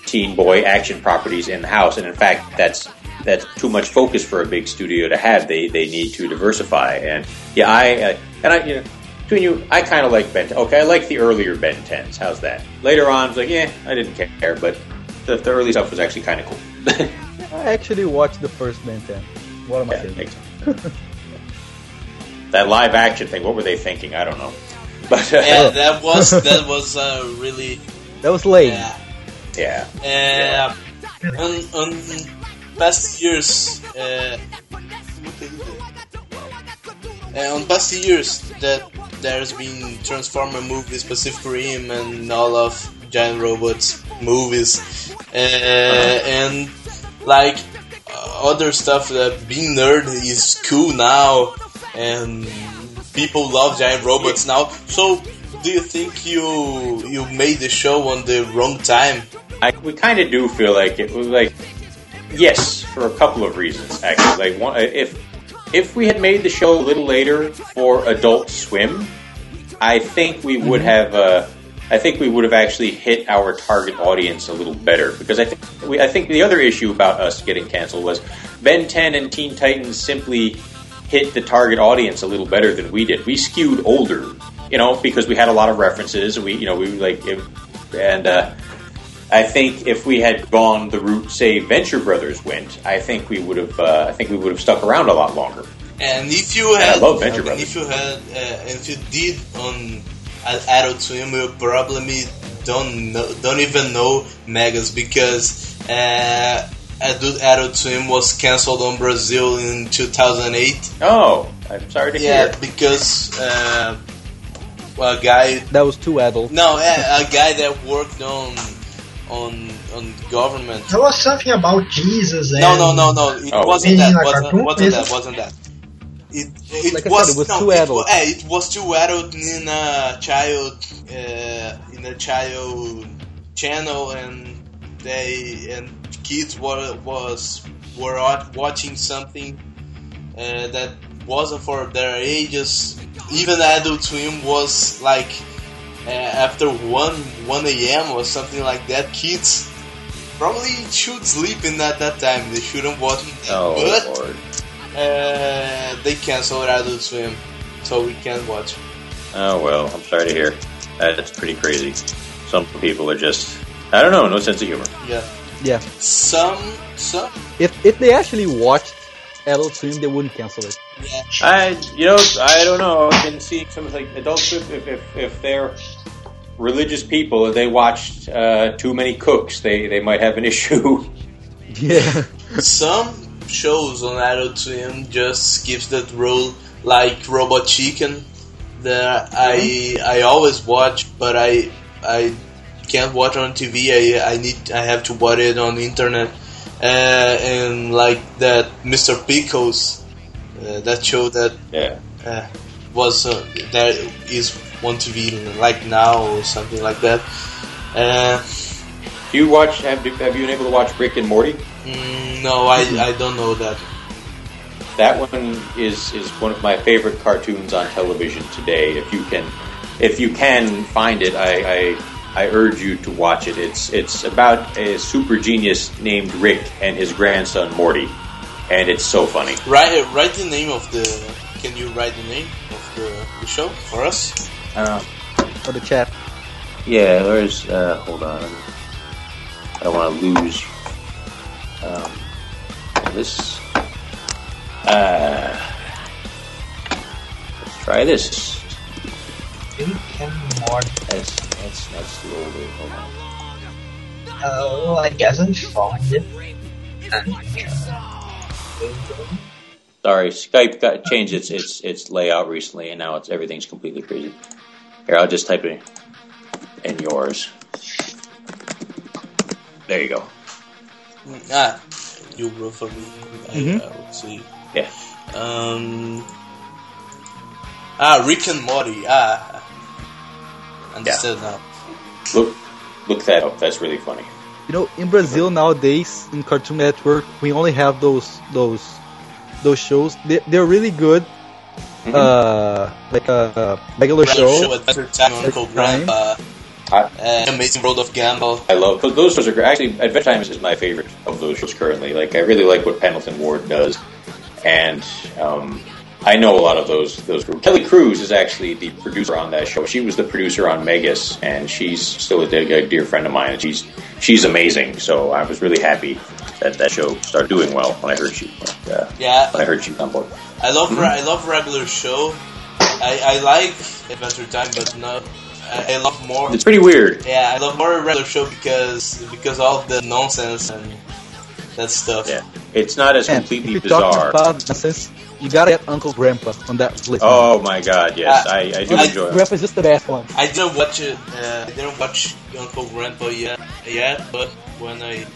teen boy action properties in the house and in fact that's that's too much focus for a big studio to have. They they need to diversify and yeah I uh, and I you know between you I kind of like Ben okay I like the earlier Ben 10s. How's that? Later on I was like yeah I didn't care but the, the early stuff was actually kind of cool. I actually watched the first Ben 10. What am I Yeah, saying? makes sense. that live action thing. What were they thinking? I don't know. But uh, Yeah, that was that was uh, really That was lame. yeah. yeah, Uh, on, on past years, uh, uh, on past years that there's been Transformer movies, Pacific Rim, and all of giant robots movies, uh, and like uh, other stuff that being nerd is cool now, and people love giant robots now. So, do you think you you made the show on the wrong time? I, we kind of do feel like it was like yes for a couple of reasons actually. Like one, if if we had made the show a little later for Adult Swim, I think we would have. Uh, I think we would have actually hit our target audience a little better because I think we, I think the other issue about us getting canceled was Ben 10 and Teen Titans simply hit the target audience a little better than we did. We skewed older, you know, because we had a lot of references. We, you know, we like, it, and uh, I think if we had gone the route, say, Venture Brothers went, I think we would have. Uh, I think we would have stuck around a lot longer. And if you had, I love Venture and Brothers. if you had, uh, if you did on Adult Swim, you probably don't know, don't even know Megas because uh, Adult Adult Swim was cancelled on Brazil in 2008. Oh, I'm sorry to Yeah, hear. because uh, a guy, That was too adult. no, a, a guy that worked on on on government. There was something about Jesus and No, no, no, no. It Oh. wasn't that. Wasn't, wasn't that. it? Wasn't that. It, it Like was, said, it was no, too it adult. wa- eh, it was too adult in a child uh, in a child channel, and they and kids were was were watching something uh, that wasn't for their ages. Even Adult Swim was like uh, after one one a.m. or something like that. Kids probably should sleep in at that time. They shouldn't watch it. Oh but lord. uh, they canceled Adult Swim, so we can't watch. Oh well, I'm sorry to hear. That's pretty crazy. Some people are just I don't know, no sense of humor. Yeah, Yeah. some some If if they actually watched Adult Swim, they wouldn't cancel it. yeah. I you know I don't know. I can see some like Adult Swim if if, if they're religious people if they watched uh, too many cooks they they might have an issue. Yeah. Some shows on Adult Swim just skips that rule, like Robot Chicken, that I I always watch, but I I can't watch on TV. I I need I have to watch it on the internet, uh, and like that Mr. Pickles, uh, that show that yeah. uh, was uh, that is on be like now or something like that. Uh, Do you watch have you, have you been able to watch Rick and Morty? mm, no, I I don't know that. That one is is one of my favorite cartoons on television today. If you can, if you can find it, I, I I urge you to watch it. It's it's about a super genius named Rick and his grandson Morty, and it's so funny. Write write the name of the. Can you write the name of the, the show for us? Uh, For the chat. yeah, there's uh, hold on. I don't want to lose um, this. Uh, let's try this. And Morty. That's that's that's loaded. Hold on. Oh, I guess I found it. And, Sorry, Skype got changed its its its layout recently, and now it's everything's completely crazy. Here, I'll just type it in yours. There you go. Mm, Ah, you wrote for me. I, Mhm. I will see. Yeah. Um. Ah, Rick and Morty. Ah, understood now. Look look that up. That's really funny. You know, in Brazil nowadays, in Cartoon Network, we only have those those those shows. They, they're really good. Uh, like a, a regular Brother show. show Adventure Time, Uncle Time. Grandpa, I, uh, Amazing World of Gumball. I love those- those shows are great. Actually, Adventure Time is my favorite of those shows currently. Like I really like what Pendleton Ward does, and um, I know a lot of those those. Kelly Crews is actually the producer on that show. She was the producer on Megas, and she's still a dear, a dear friend of mine. And she's she's amazing. So I was really happy that that show started doing well when I heard she uh, Yeah, when I heard she was on board. I love re- I love regular show. I, I like Adventure Time, but no, I, I love more. It's pretty weird. Yeah, I love more regular show because because all the nonsense and that stuff. Yeah, it's not as And completely if you're talking bizarre. about nonsense, you gotta get Uncle Grandpa on that list. Oh my god, yes, Uh, I, I do I- enjoy it. Grandpa's just the best one. I didn't watch it. Uh, I didn't watch Uncle Grandpa yet, yet, but when I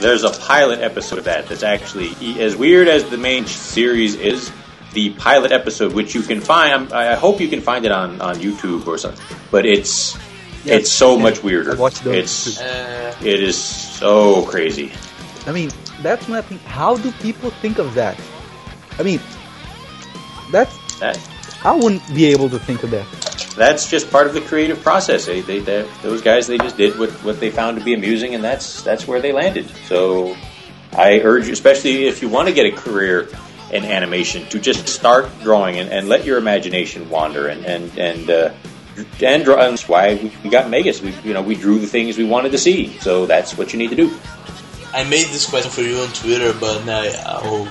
There's a pilot episode of that that's actually as weird as the main series is. The pilot episode, which you can find, I I hope you can find it on, on YouTube or something. But it's Yes, it's so yeah, much weirder. I watched those It's too. uh, it is so crazy. I mean, that's my thing. How do people think of that? I mean, that's That I wouldn't be able to think of that. That's just part of the creative process. They, they, they those guys they just did what, what they found to be amusing, and that's that's where they landed. So I urge you, especially if you want to get a career in animation, to just start drawing and, and let your imagination wander and and and uh, and draw. And that's why we, got Megas. We you know we drew the things we wanted to see. So that's what you need to do. I made this question for you on Twitter, but now I'll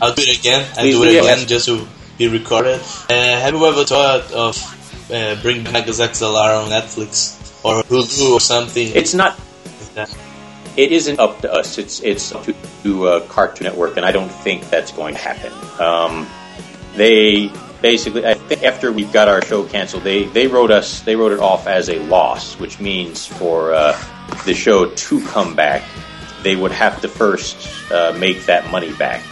I'll do it again. I'll Please do it again just to be recorded. Uh, have you ever thought of uh, bring back XLR on Netflix or Hulu or something It's not. like? It isn't up to us. It's it's up to, to uh, Cartoon Network, and I don't think that's going to happen. Um, they basically, I think after we got our show canceled, they they wrote us they wrote it off as a loss, which means for uh, the show to come back, they would have to first uh, make that money back.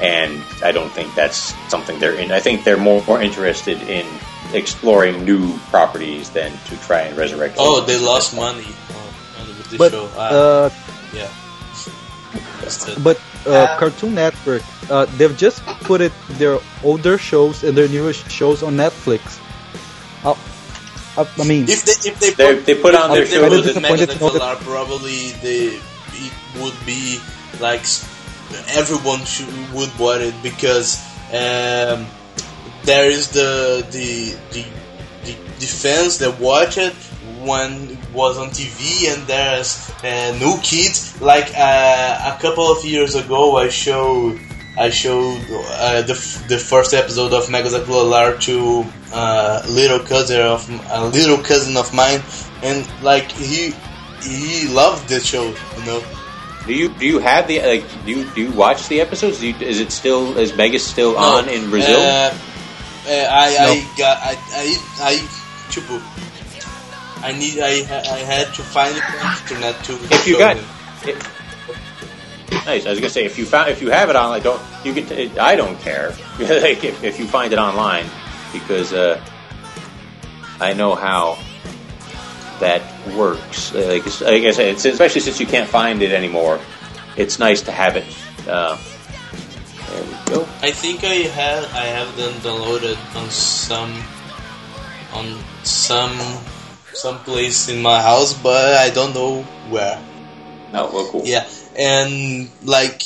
And I don't think that's something they're in. I think they're more, more interested in exploring new properties than to try and resurrect. Oh, they lost money on, on with the But show. Ah, uh, yeah. But uh, Uh, Cartoon Network, uh, they've just put it their older shows and their newest shows on Netflix. Uh, uh, I mean, If they if they They, put, they put on their if they shows put that- the Mega disappointed to know that- Color, probably they it would be like everyone should, would want it because um, there is the the the the, the fans that watch it when it was on TV and there's uh, new kids like uh, a couple of years ago I showed I showed uh, the, f- the first episode of Megas XLR to uh, little cousin of a little cousin of mine and like he he loved the show you know Do you do you have the like do you do you watch the episodes? Do you, is it still is Megas still on in Brazil? I, I got I, I I tipo I need I I had to find it on the internet to if you got it, nice, I was gonna say if you found if you have it on, like don't you can t- I don't care like if, if you find it online because uh, I know how that works. Like, like I said, it's, especially since you can't find it anymore, it's nice to have it. Uh, there we go. I think I had I have them downloaded on some on some some place in my house, but I don't know where. Oh, well, cool. Yeah, and like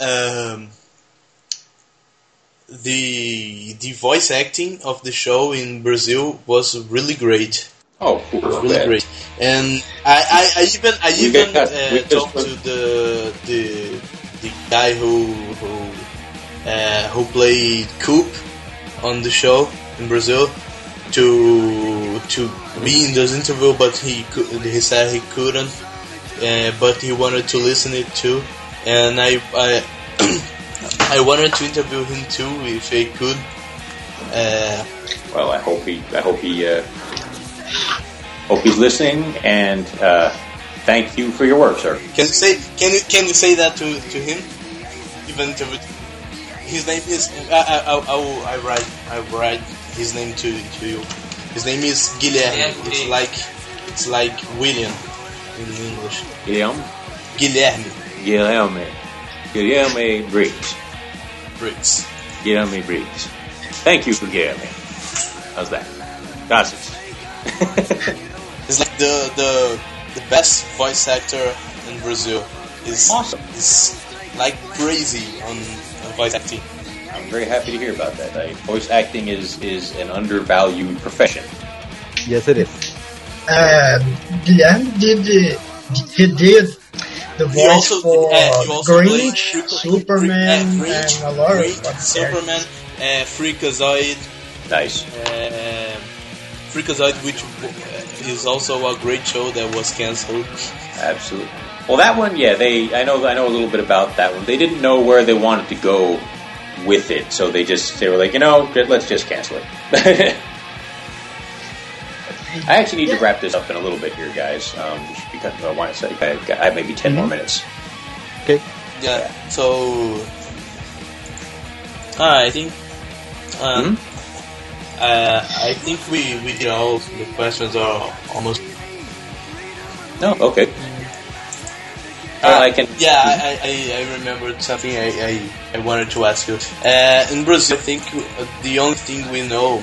um, the the voice acting of the show in Brazil was really great. Oh, cool. It was really great. And I, I, I even I We even uh, talked to the the the guy who who uh, who played Coop on the show in Brazil to to be in this interview, but he could, he said he couldn't, uh, but he wanted to listen it too, and I I I wanted to interview him too if I could. Uh, Well, I hope he. I hope he. Uh, hope he's listening, and uh, thank you for your work, sir. Can you say can you can you say that to, to him? Even to his name is I I, I, I, will, I write I write his name to to you. His name is Guilherme. It's like it's like William in English. Guilherme, Guilherme Guilherme, Guilherme Briggs, Briggs. Guilherme Briggs. Thank you for Guilherme. How's that? Gracias. He's like the the the best voice actor in Brazil. Is Awesome. Is like crazy on, on voice acting. I'm very happy to hear about that. I, voice acting is is an undervalued profession. yes, it is. Uh, Guilherme did the, he did the voice also for uh, he also played Grinch, Superman, uh, Grinch, and a lot of Grinch, other Superman, uh, Freakazoid, Nice. uh, Freakazoid, which uh, is also a great show that was cancelled. Absolutely. Well, that one, yeah, they. I know. I know a little bit about that one. They didn't know where they wanted to go with it, so they just they were like, you know, let's just cancel it. I actually need to wrap this up in a little bit here, guys. Um, we should be. I want to say I got- I have maybe 10 more minutes. Okay. Yeah, so uh, I think um, uh, I think we we did all the questions are almost. No, okay. Well, I can. Yeah, I, I, I remembered something I, I, I wanted to ask you. Uh, in Brazil, I think uh, the only thing we know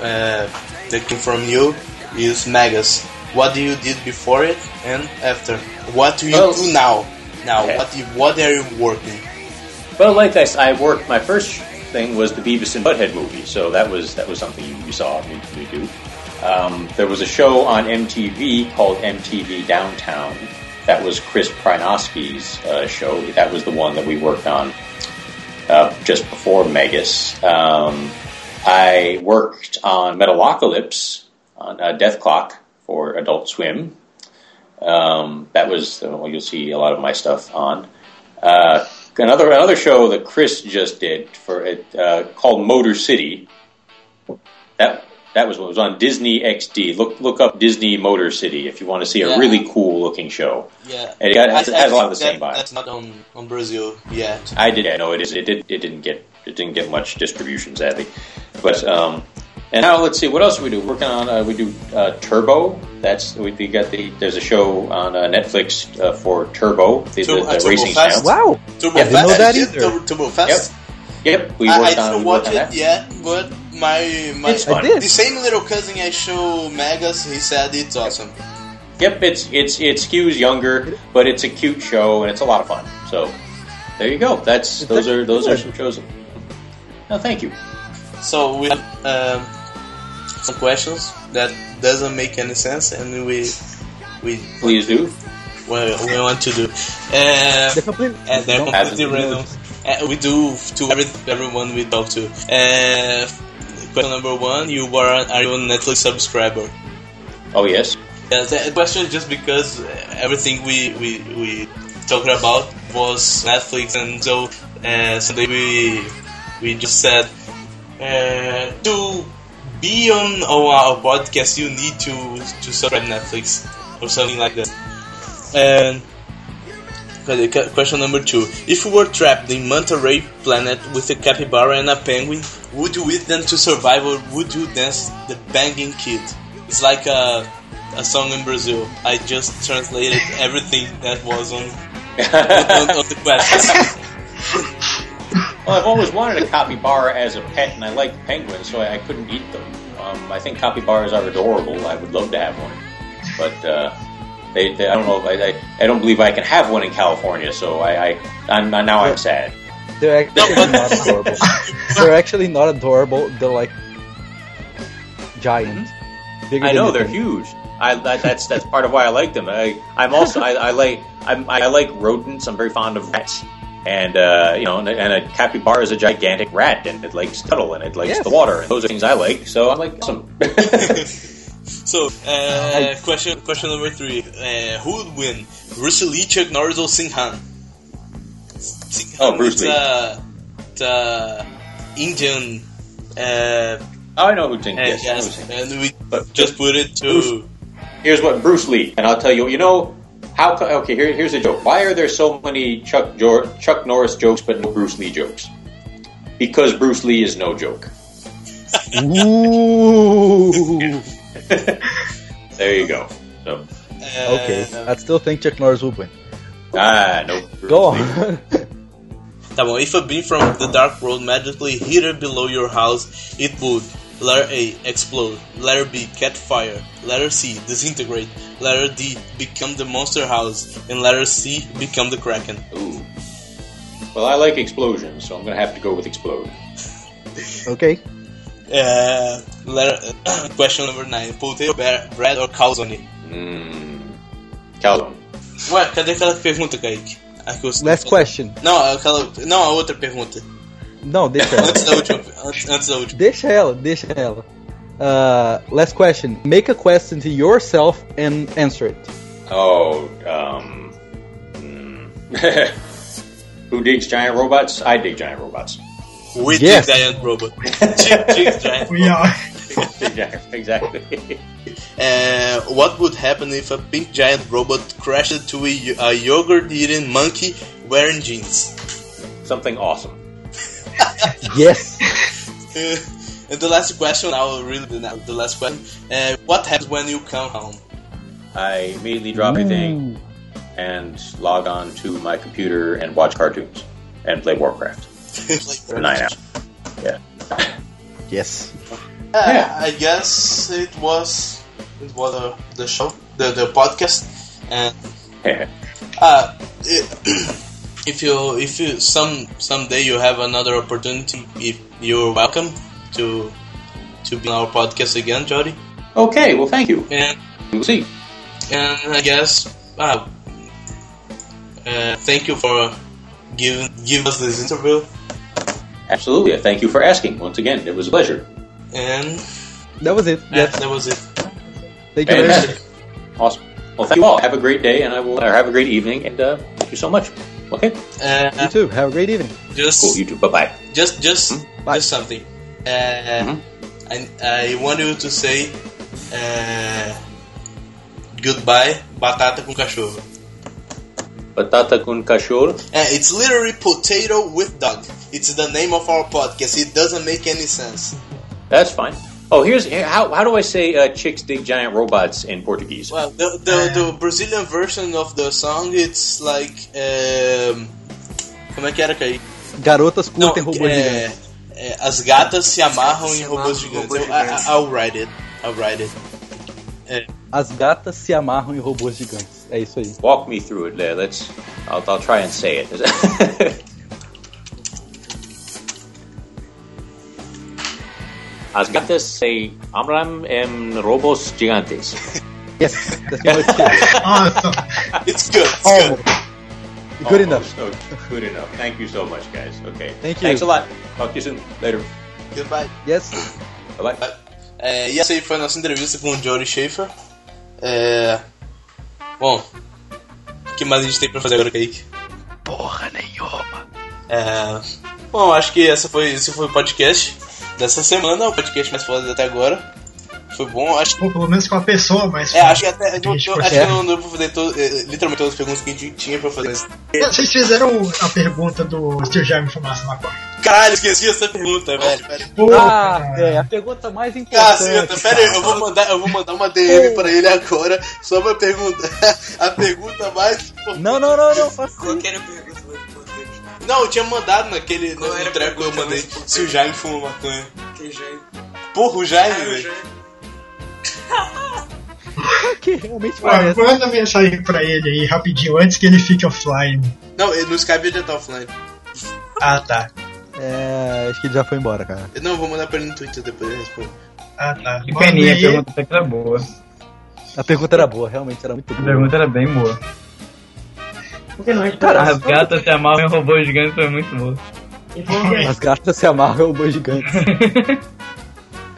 uh, that came from you is Megas. What do you did before it and after? What do you Well- do now? Now, Okay. what, what are you working? Well, like I, I worked. My first thing was the Beavis and Butt-Head movie, so that was that was something you, you saw me, do. Um, there was a show on MTV called MTV Downtown. That was Chris Prynoski's uh, show. That was the one that we worked on uh, just before Megas. Um, I worked on Metalocalypse on uh, Dethklok for Adult Swim. Um, that was uh, you'll see a lot of my stuff on. Uh, another another show that Chris just did for it uh, called Motor City. That that was what was on Disney XD. Look look up Disney Motor City if you want to see a Yeah. really cool looking show. Yeah, And it got- has- has a lot of the same vibe. That's not on, on Brazil yet. I did. I know it is. It did. It didn't get. It didn't get much distribution, sadly. But um, And now let's see what else we do. Working on uh, we do uh, Turbo. That's we, we got the there's a show on uh, Netflix uh, for Turbo, the, Tur- the, uh, the Turbo racing Fast? channel. Wow. Turbo Yeah, Fast. didn't know that either. Turbo, Turbo Fast. Yep, we I, I worked on didn't we watch worked it that. yet, but my my It's fun. The same little cousin I show Megas, he said it's awesome. Yep, it's it's it skews younger, but it's a cute show and it's a lot of fun. So there you go. That's those are those are some shows. No, thank you. So we have um, some questions that doesn't make any sense, and we we Please do. we, we want to do. Uh, The complete. and they're completely random. Uh, we do to every, everyone we talk to. Uh, question number one: You are are you a Netflix subscriber? Oh yes. Yeah, the question is just because uh, everything we we we talked about was Netflix, and so uh, Sunday we we just said uh, to be on our podcast you need to to subscribe Netflix or something like that. And question number two: If you were trapped in Manta Ray Planet with a capybara and a penguin, would you eat them to survive, or would you dance the Banging Kid? It's like a a song in Brazil. I just translated everything that was on on, on the questions. Well, I've always wanted a capybara as a pet, and I like penguins, so I, I couldn't eat them. Um, I think capybaras are adorable. I would love to have one, but uh, they, they, I don't know. If I, I, I don't believe I can have one in California, so I, I I'm, now I'm sad. They're actually not adorable. They're actually not adorable. They're like giant. Bigger I know they're huge. I that, that's that's part of why I like them. I, I'm also I, I like I'm, I like rodents. I'm very fond of rats, and uh, you know, and, and a capybara is a gigantic rat, and it likes cuddle, and it likes Yes. the water. And those are things I like. So I'm like some. So, uh, question question number three: uh, Who would win, Bruce Lee, Chuck Norris, or Singhan? Singhan Oh, Bruce is Lee. a- the Indian. Uh, oh, I know who Jing uh, yes, I know yes, who Jing- and we But just put it to. Bruce- Here's what Bruce Lee, and I'll tell you. You know how? co- Okay, here, here's a joke. Why are there so many Chuck jo- Chuck Norris jokes but no Bruce Lee jokes? Because Bruce Lee is no joke. Ooh. There you go. So Uh, okay, I still think Chuck Norris would win. ah no. Bruce Go Lee. on. Tá if a beam from the dark world magically hit it below your house, it would letter A explode, letter B catch fire, letter C disintegrate, letter D become the monster house, and letter C become the kraken. Ooh. Well, I like explosions, so I'm gonna have to go with explode. okay. Uh, letter, question number nine: potato bear, bread or calzone? Mmm. Calzone. Ué, cadê aquela pergunta, Kaique? A que Last question. Não, aquela, não, a outra pergunta. Não, deixa ela. Antes da última. Antes, antes da última. Deixa ela, deixa ela. Uh, last question. Make a question to yourself and answer it. Oh, um. mm. Who digs giant robots? I dig giant robots. We Yes. the giant robot. Jig, jig, giant We are. exactly. Uh, what would happen if a pink giant robot crashed into a, a yogurt eating monkey wearing jeans? Something awesome. Yes. Uh, and the last question, now really the, the last question. Uh, what happens when you come home? I immediately drop everything and log on to my computer and watch cartoons and play Warcraft for nine hours. Yeah. Yes. Uh, I guess it was it was uh, the show, the the podcast, and uh, it, if you if you some someday you have another opportunity, if you're welcome to to be on our podcast again, Jody. okay, well, thank you. And We'll see. and I guess uh, uh, thank you for giving give us this interview. Absolutely. Thank you for asking. Once again, it was a pleasure. And That was it. Yes. that was it. Thank you very much. Awesome. Well, thank you all. Have a great day, and I will or have a great evening, and uh, thank you so much. Okay. Uh, You too. Have a great evening. just Cool. You too. Bye bye. just just Bye. just something. Uh, I I want you to say uh, goodbye, batata com cachorro. Batata con cachorro. Uh, it's literally potato with dog. It's the name of our podcast. It doesn't make any sense. That's fine. Oh, here's how how do I say uh, chicks dig giant robots in Portuguese? Well, the, the, the Brazilian version of the song, it's like. Um, como é que era, Kaique? Garotas Não, curtem robôs é, gigantes. é, as gatas se amarram Se em robôs gigantes. robôs Eu- I- gigantes. I- I'll write it. I'll write it. As gatas se amarram em robôs gigantes. É isso aí. Walk me through it. There, let's. I'll, I'll try and say it. As gatas se amarram em robos gigantes. Yes, that's is. Awesome. It's good. It's Almost. good. Good enough. Almost. Oh, good enough. Thank you so much, guys. Okay. Thank you. Thanks a lot. Talk to you soon. Later. Goodbye. Yes. Bye bye. É, e essa aí foi a nossa entrevista com o Jory Schaefer. É, bom, o que mais a gente tem pra fazer agora, Kaique? Porra nenhuma. É, bom, acho que essa foi, esse foi o podcast dessa semana, o podcast mais foda até agora. Foi bom, acho que. Ou pelo menos com a pessoa, mas. É, acho que até. não- Gente, não- acho que não deu pra fazer todo, literalmente todas as perguntas que a gente tinha pra fazer. Não, Vocês fizeram a pergunta do Steve Jaime Fumaça Maconha. Caralho, esqueci essa pergunta, velho. velho. Pô, Ah, cara. é, a pergunta mais importante. Caceta, pera aí, eu vou mandar, eu vou mandar uma DM pra ele agora só pra perguntar. A pergunta mais. Não, não, não, não, faça Qual isso. que era a pergunta? Não, eu tinha mandado naquele Qual no era a treco que eu mandei se o Jaime fuma maconha. Que já... Porra, o Jaime, Ah, velho. que realmente parece. manda mensagem pra ele aí rapidinho, antes que ele fique offline. Não, no Skype ele já tá offline. Ah, tá. É, acho que ele já foi embora, cara. Eu não, eu vou mandar pra ele no Twitter depois ele responde. Ah, tá. Que peninha, a pergunta até que era boa. A pergunta era boa, realmente era muito A boa. pergunta era bem boa. Por que não? Cara, as gatas se amarram em robô gigante foi muito é. As gatas se amarram em robôs gigantes.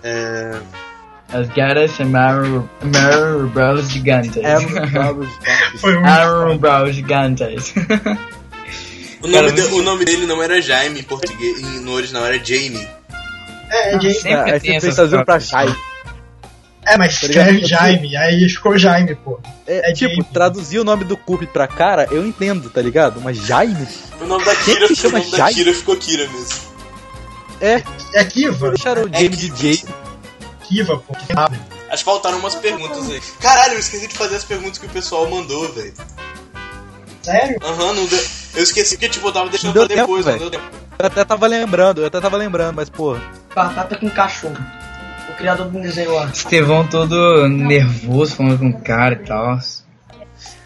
É. As gatas se amarram em robôs gigantes. É, gigantes. Amarram robôs gigantes. O nome, de- o nome dele não era Jaime em português, no original era Jamie. É, Jaime. Sempre É, tem essas pra coisas. É, mas Tá escreve Jaime, aí ficou Jaime, pô. É, É tipo, Jamie. traduzir o nome do Coop pra cara, eu entendo, tá ligado? Mas Jaime? O nome da Quem Kira, que o chama nome da Jaime? Kira ficou Kira mesmo. É, É Kiva. deixaram o É Jamie que- DJ. Kiva, pô. Acho que faltaram umas perguntas aí. Caralho, eu esqueci de fazer as perguntas que o pessoal mandou, velho. Sério? Aham, não deu. Eu esqueci porque, tipo, eu tava deixando Não pra deu depois, tempo, não deu tempo. Eu até tava lembrando, eu até tava lembrando, mas porra. Batata com cachorro. Criador um desenho lá. Estevão todo nervoso falando com o cara e tal.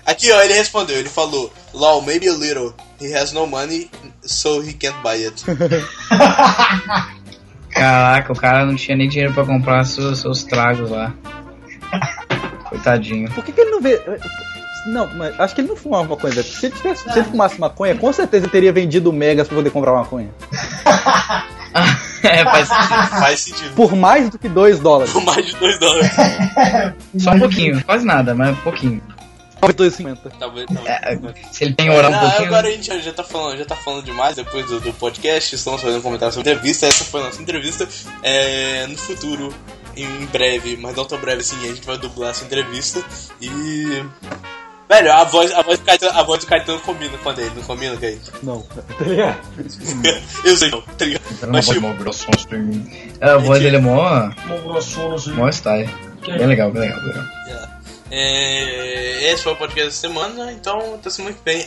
Aqui, ó, ele respondeu, ele falou, LOL, maybe a little. He has no money, so he can't buy it. Caraca, o cara não tinha nem dinheiro pra comprar seus, seus tragos lá. Coitadinho. Por que, que ele não vê. Não, mas acho que ele não fumava maconha, velho. Se ele, tivesse, se ele fumasse maconha, com certeza ele teria vendido Megas pra poder comprar maconha. é, faz sentido. Faz sentido. Por mais do que 2 dólares. Por mais de 2 dólares. Só um pouquinho, quase nada, mas um pouquinho. 2,50. Talvez, talvez. É, se ele tem orar um Não, pouquinho. agora a gente já, já tá falando, já tá falando demais depois do, do podcast, estamos fazendo comentário sobre a entrevista, essa foi a nossa entrevista. É, no futuro, em, em breve, mas não tão breve assim, a gente vai dublar essa entrevista e. Velho, a voz, a voz, do, Caetano, a voz do Caetano combina com a dele, não combina, Kaique? Não, tá ligado? Eu sei não, tá ligado? Uma Mas voz tipo. É, a voz dele é mó, Mó grossoso, mó style. Bem legal, bem legal, bem legal. é, esse foi o podcast da semana, então até semana que vem.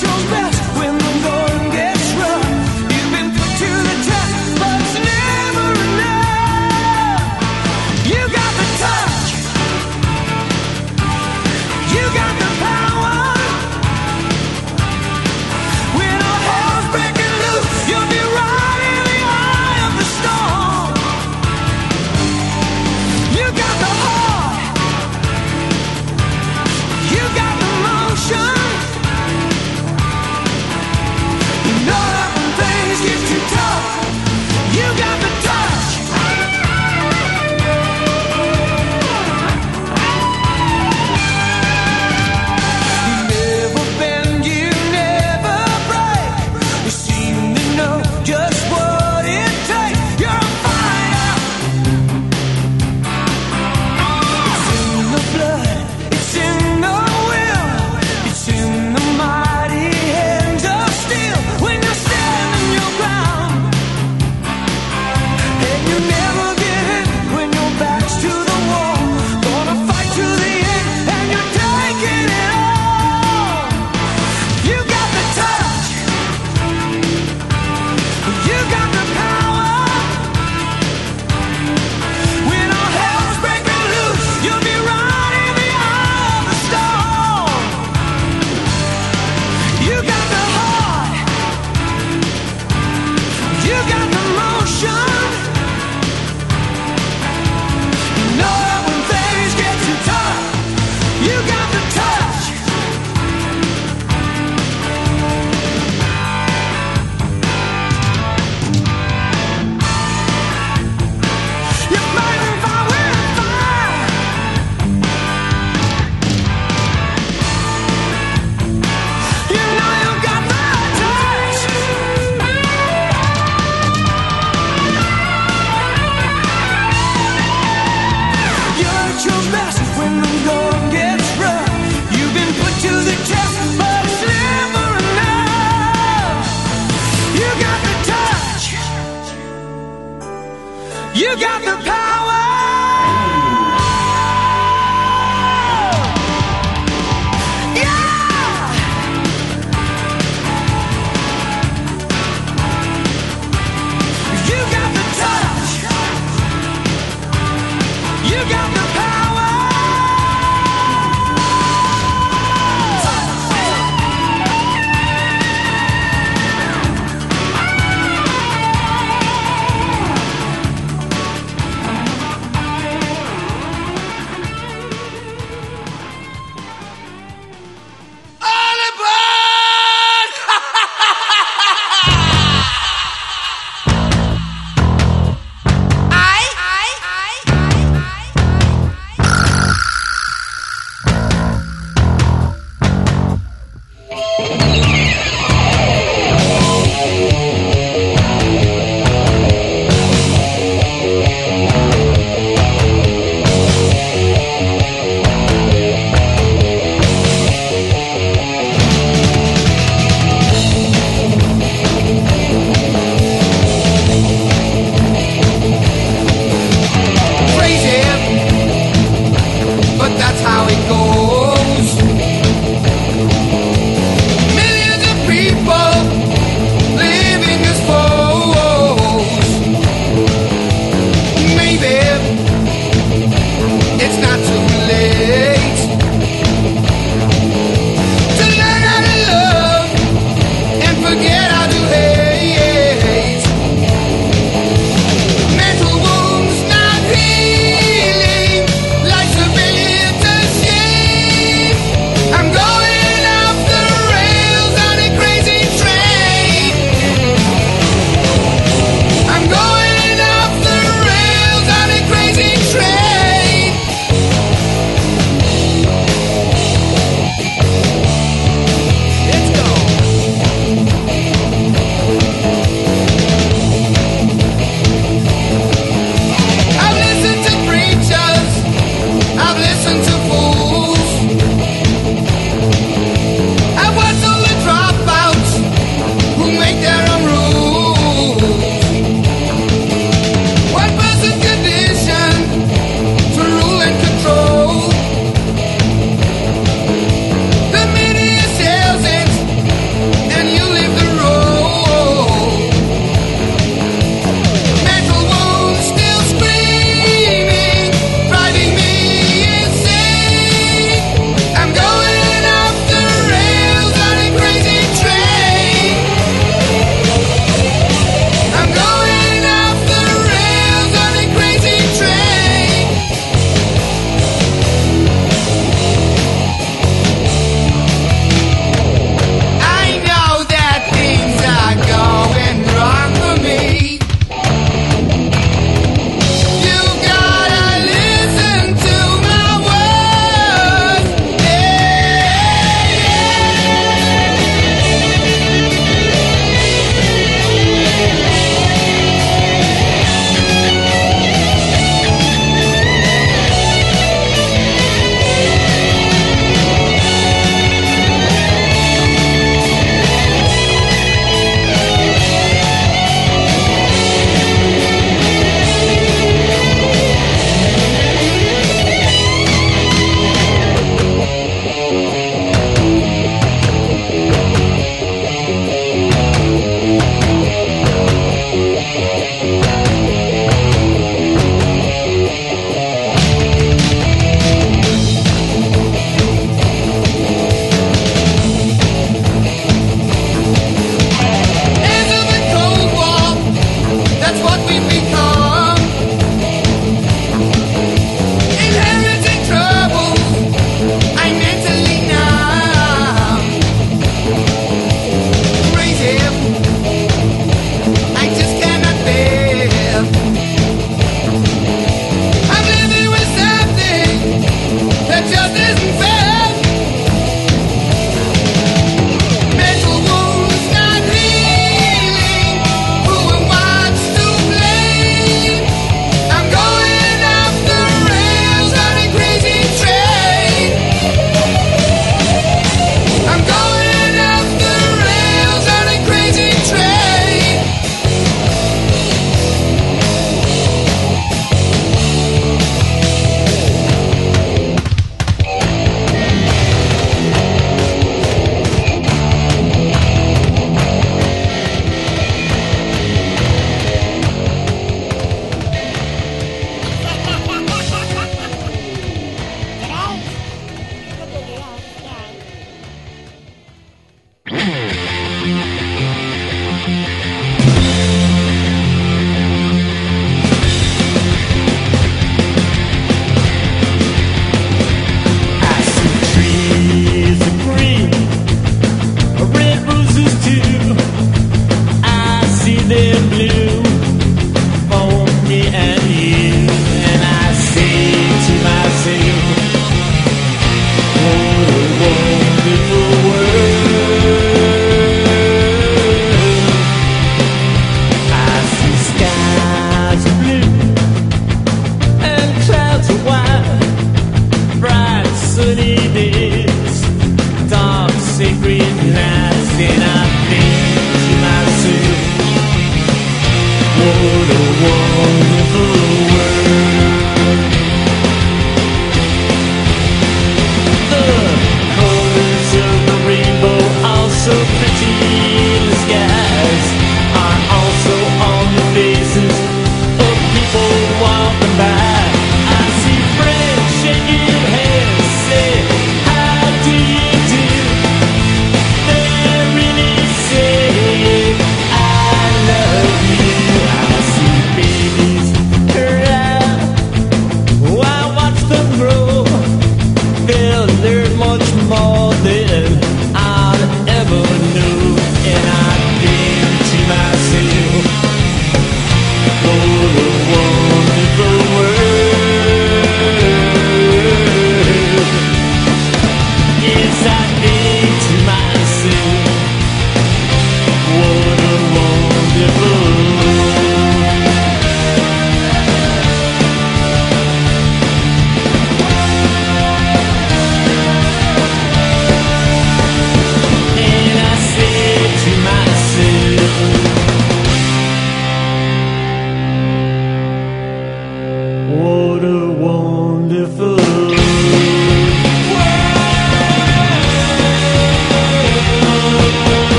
Your best got the power.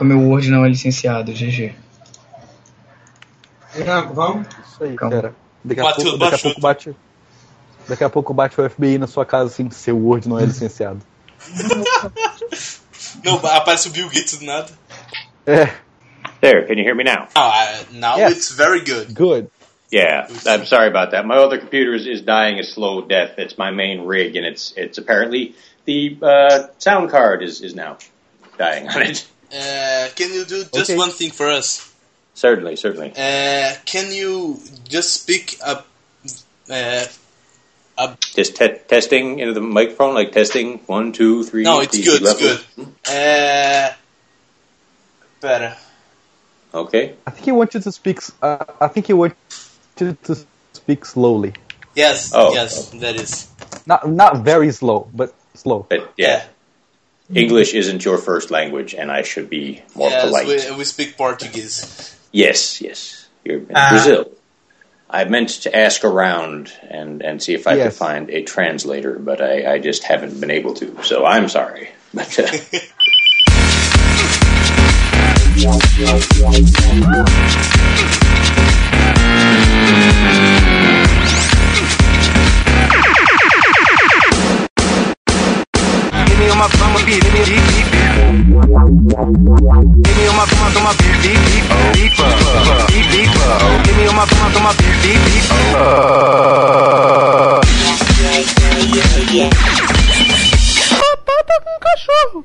Caraca, meu Word não é licenciado, GG. Não, vamos? Isso aí, Calma. cara. Daqui a, Bateu, pouco, daqui a pouco bate. Daqui a pouco bate o FBI na sua casa assim, seu Word não é licenciado. Não, aparece o Bill Gates do nada. É, There, can you hear me now? Uh, now Yes. it's very good. good. Yeah, I'm sorry about that. My other computer is, is dying a slow death. It's my main rig, and it's it's apparently the uh, sound card is, is now dying on it. Uh, can you do just Okay. one thing for us? Certainly, certainly. Uh, can you just speak up? Uh, Just te- testing into the microphone, like testing one, two, three. no, it's the good. It's good. Uh, better. Okay. I think he wants you to speak. Uh, I think he wants you to speak slowly, Yes. Oh. Yes, that is. not not very slow, but slow. But yeah, English isn't your first language, and I should be more yes, polite. we, we speak Portuguese. Yes, yes. You're in Ah. Brazil. I meant to ask around and, and see if I could find a translator, but I, I just haven't been able to. So I'm sorry. But uh, uma fama, Give me uma fama, toma Give me uma fama, toma bibi, com cachorro.